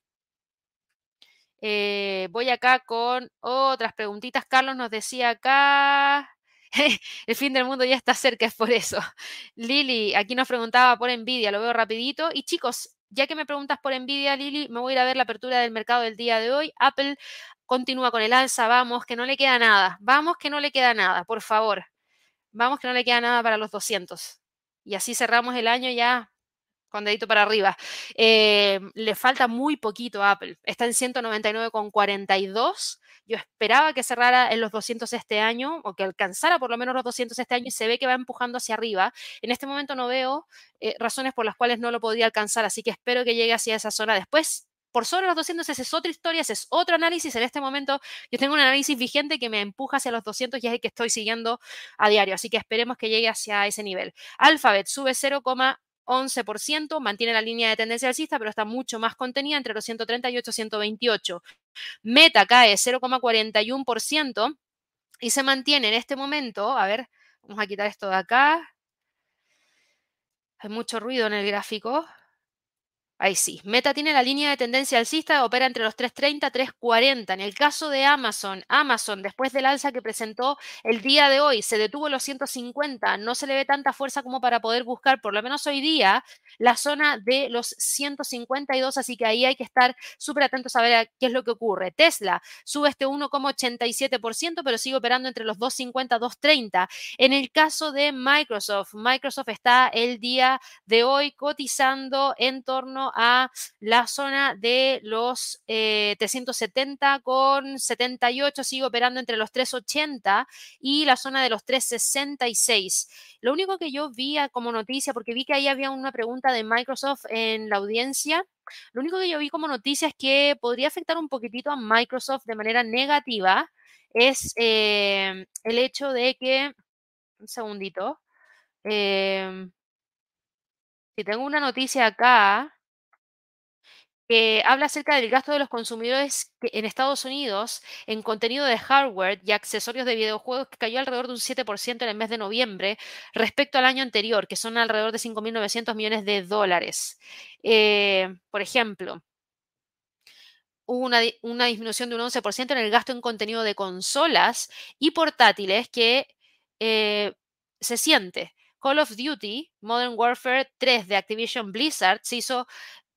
Eh, voy acá con otras preguntitas. Carlos nos decía acá. el fin del mundo ya está cerca, es por eso. Lili, aquí nos preguntaba por Nvidia, lo veo rapidito. Y chicos, ya que me preguntas por Nvidia, Lili, me voy a ir a ver la apertura del mercado del día de hoy. Apple continúa con el alza, vamos, que no le queda nada. Vamos, que no le queda nada, por favor. Vamos, que no le queda nada para los 200. Y así cerramos el año ya con dedito para arriba. Eh, le falta muy poquito a Apple. Está en 199,42. Yo esperaba que cerrara en los 200 este año o que alcanzara por lo menos los 200 este año y se ve que va empujando hacia arriba. En este momento no veo eh, razones por las cuales no lo podría alcanzar, así que espero que llegue hacia esa zona después. Por sobre los 200 esa es otra historia, ese es otro análisis. En este momento yo tengo un análisis vigente que me empuja hacia los 200 y es el que estoy siguiendo a diario. Así que esperemos que llegue hacia ese nivel. Alphabet sube 0, 11%, mantiene la línea de tendencia alcista, pero está mucho más contenida entre los 130 y 828. Meta cae 0,41% y se mantiene en este momento, a ver, vamos a quitar esto de acá. Hay mucho ruido en el gráfico. Ahí sí. Meta tiene la línea de tendencia alcista, opera entre los 3.30 y 3.40. En el caso de Amazon, Amazon, después del alza que presentó el día de hoy, se detuvo los 150. No se le ve tanta fuerza como para poder buscar, por lo menos hoy día, la zona de los 152. Así que ahí hay que estar súper atentos a ver qué es lo que ocurre. Tesla sube este 1,87%, pero sigue operando entre los 2.50 y 2.30. En el caso de Microsoft, Microsoft está el día de hoy cotizando en torno a la zona de los 370 eh, con 78, sigue operando entre los 380 y la zona de los 366. Lo único que yo vi como noticia, porque vi que ahí había una pregunta de Microsoft en la audiencia, lo único que yo vi como noticia es que podría afectar un poquitito a Microsoft de manera negativa, es eh, el hecho de que, un segundito, em, si tengo una noticia acá, que habla acerca del gasto de los consumidores en Estados Unidos en contenido de hardware y accesorios de videojuegos que cayó alrededor de un 7% en el mes de noviembre respecto al año anterior, que son alrededor de 5.900 millones de dólares. Eh, por ejemplo, hubo una, disminución de un 11% en el gasto en contenido de consolas y portátiles que eh, se siente. Call of Duty Modern Warfare 3 de Activision Blizzard se hizo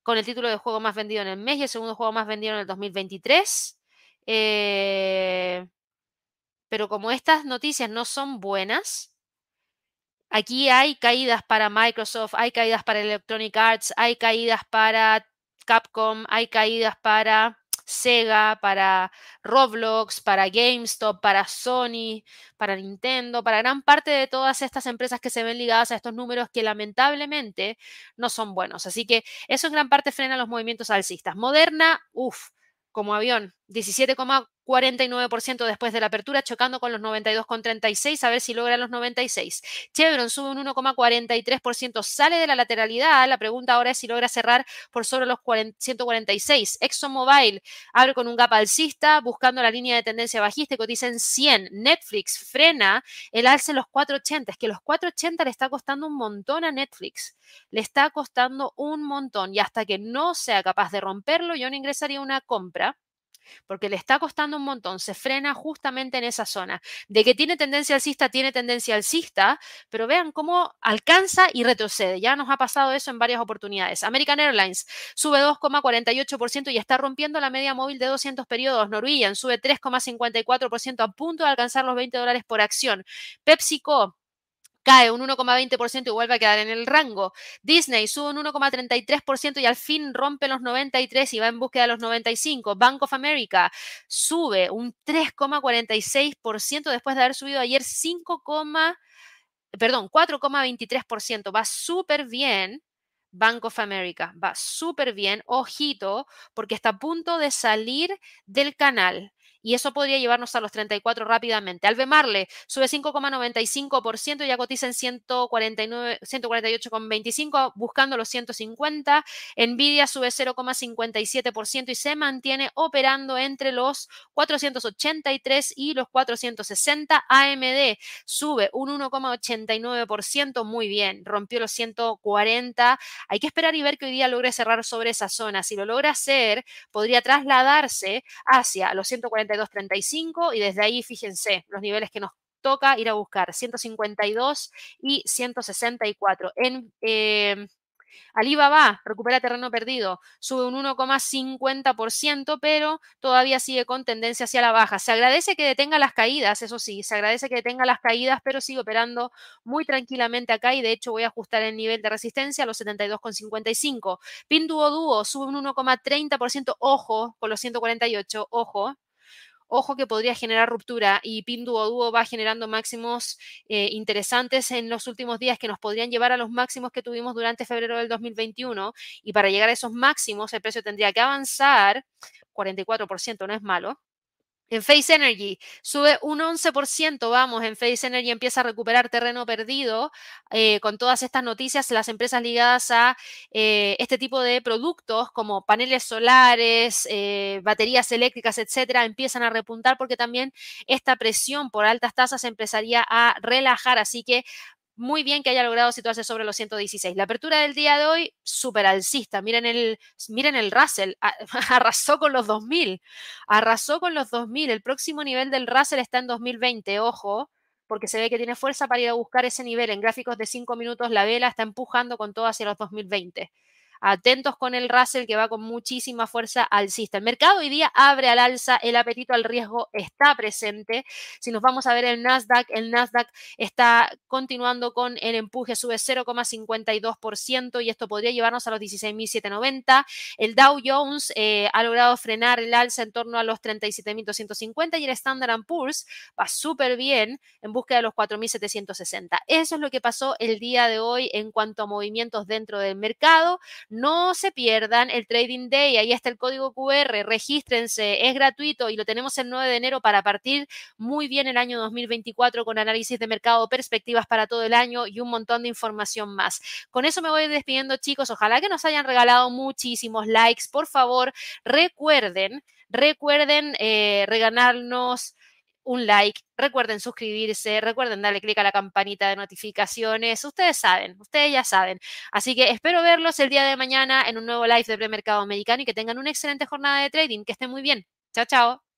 con el título de juego más vendido en el mes y el segundo juego más vendido en el 2023. Eh, pero como estas noticias no son buenas, aquí hay caídas para Microsoft, hay caídas para Electronic Arts, hay caídas para Capcom, hay caídas para Sega, para Roblox, para GameStop, para Sony, para Nintendo, para gran parte de todas estas empresas que se ven ligadas a estos números que lamentablemente no son buenos. Así que eso en gran parte frena los movimientos alcistas. Moderna, uff, como avión, 17, 49% después de la apertura, chocando con los 92,36, a ver si logra los 96. Chevron sube un 1,43%, sale de la lateralidad. La pregunta ahora es si logra cerrar por sobre los 146. ExxonMobil abre con un gap alcista, buscando la línea de tendencia bajista y cotiza en 100. Netflix frena el alce en los 480. Es que los 480 le está costando un montón a Netflix. Le está costando un montón y hasta que no sea capaz de romperlo, yo no ingresaría una compra porque le está costando un montón, se frena justamente en esa zona. De que tiene tendencia alcista, tiene tendencia alcista, pero vean cómo alcanza y retrocede. Ya nos ha pasado eso en varias oportunidades. American Airlines sube 2,48% y está rompiendo la media móvil de 200 periodos. Norwegian sube 3,54% a punto de alcanzar los 20 dólares por acción. PepsiCo cae un 1,20% y vuelve a quedar en el rango. Disney sube un 1,33% y al fin rompe los 93 y va en búsqueda de los 95. Bank of America sube un 3,46% después de haber subido ayer 5, perdón, 4,23%. Va súper bien. Bank of America va súper bien, ojito, porque está a punto de salir del canal y eso podría llevarnos a los 34 rápidamente. Albemarle sube 5,95% y ya cotiza en 148,25 buscando los 150. Nvidia sube 0,57% y se mantiene operando entre los 483 y los 460. AMD sube un 1,89%, muy bien, rompió los 140. Hay que esperar y ver que hoy día logre cerrar sobre esa zona. Si lo logra hacer, podría trasladarse hacia los 140 235 y desde ahí fíjense los niveles que nos toca ir a buscar 152 y 164. En eh, Alibaba recupera terreno perdido, sube un 1,50%, pero todavía sigue con tendencia hacia la baja. Se agradece que detenga las caídas, eso sí, se agradece que detenga las caídas, pero sigue operando muy tranquilamente acá y de hecho voy a ajustar el nivel de resistencia a los 72,55. Pinduoduo sube un 1,30%, ojo con los 148, ojo, ojo que podría generar ruptura y Pinduoduo va generando máximos eh, interesantes en los últimos días que nos podrían llevar a los máximos que tuvimos durante febrero del 2021 y para llegar a esos máximos el precio tendría que avanzar 44%, no es malo, en Face Energy sube un 11%, vamos, en Face Energy empieza a recuperar terreno perdido eh, con todas estas noticias, las empresas ligadas a eh, este tipo de productos como paneles solares, eh, baterías eléctricas, etcétera, empiezan a repuntar porque también esta presión por altas tasas empezaría a relajar, así que muy bien que haya logrado situarse sobre los 116. La apertura del día de hoy, súper alcista. Miren el, miren el Russell, arrasó con los 2000. Arrasó con los 2000. El próximo nivel del Russell está en 2020, ojo, porque se ve que tiene fuerza para ir a buscar ese nivel. En gráficos de 5 minutos, la vela está empujando con todo hacia los 2020. Atentos con el Russell que va con muchísima fuerza alcista. El mercado hoy día abre al alza, el apetito al riesgo está presente. Si nos vamos a ver el Nasdaq, el Nasdaq está continuando con el empuje, sube 0,52% y esto podría llevarnos a los 16.790. El Dow Jones eh, ha logrado frenar el alza en torno a los 37.250 y el Standard Poor's va súper bien en búsqueda de los 4.760. Eso es lo que pasó el día de hoy en cuanto a movimientos dentro del mercado. No se pierdan el Trading Day, ahí está el código QR, regístrense, es gratuito y lo tenemos el 9 de enero para partir muy bien el año 2024 con análisis de mercado, perspectivas para todo el año y un montón de información más. Con eso me voy despidiendo chicos, ojalá que nos hayan regalado muchísimos likes, por favor recuerden, recuerden eh, regalarnos un like, recuerden suscribirse, recuerden darle clic a la campanita de notificaciones, ustedes saben, ustedes ya saben. Así que espero verlos el día de mañana en un nuevo live de premercado americano y que tengan una excelente jornada de trading, que estén muy bien. Chao, chao.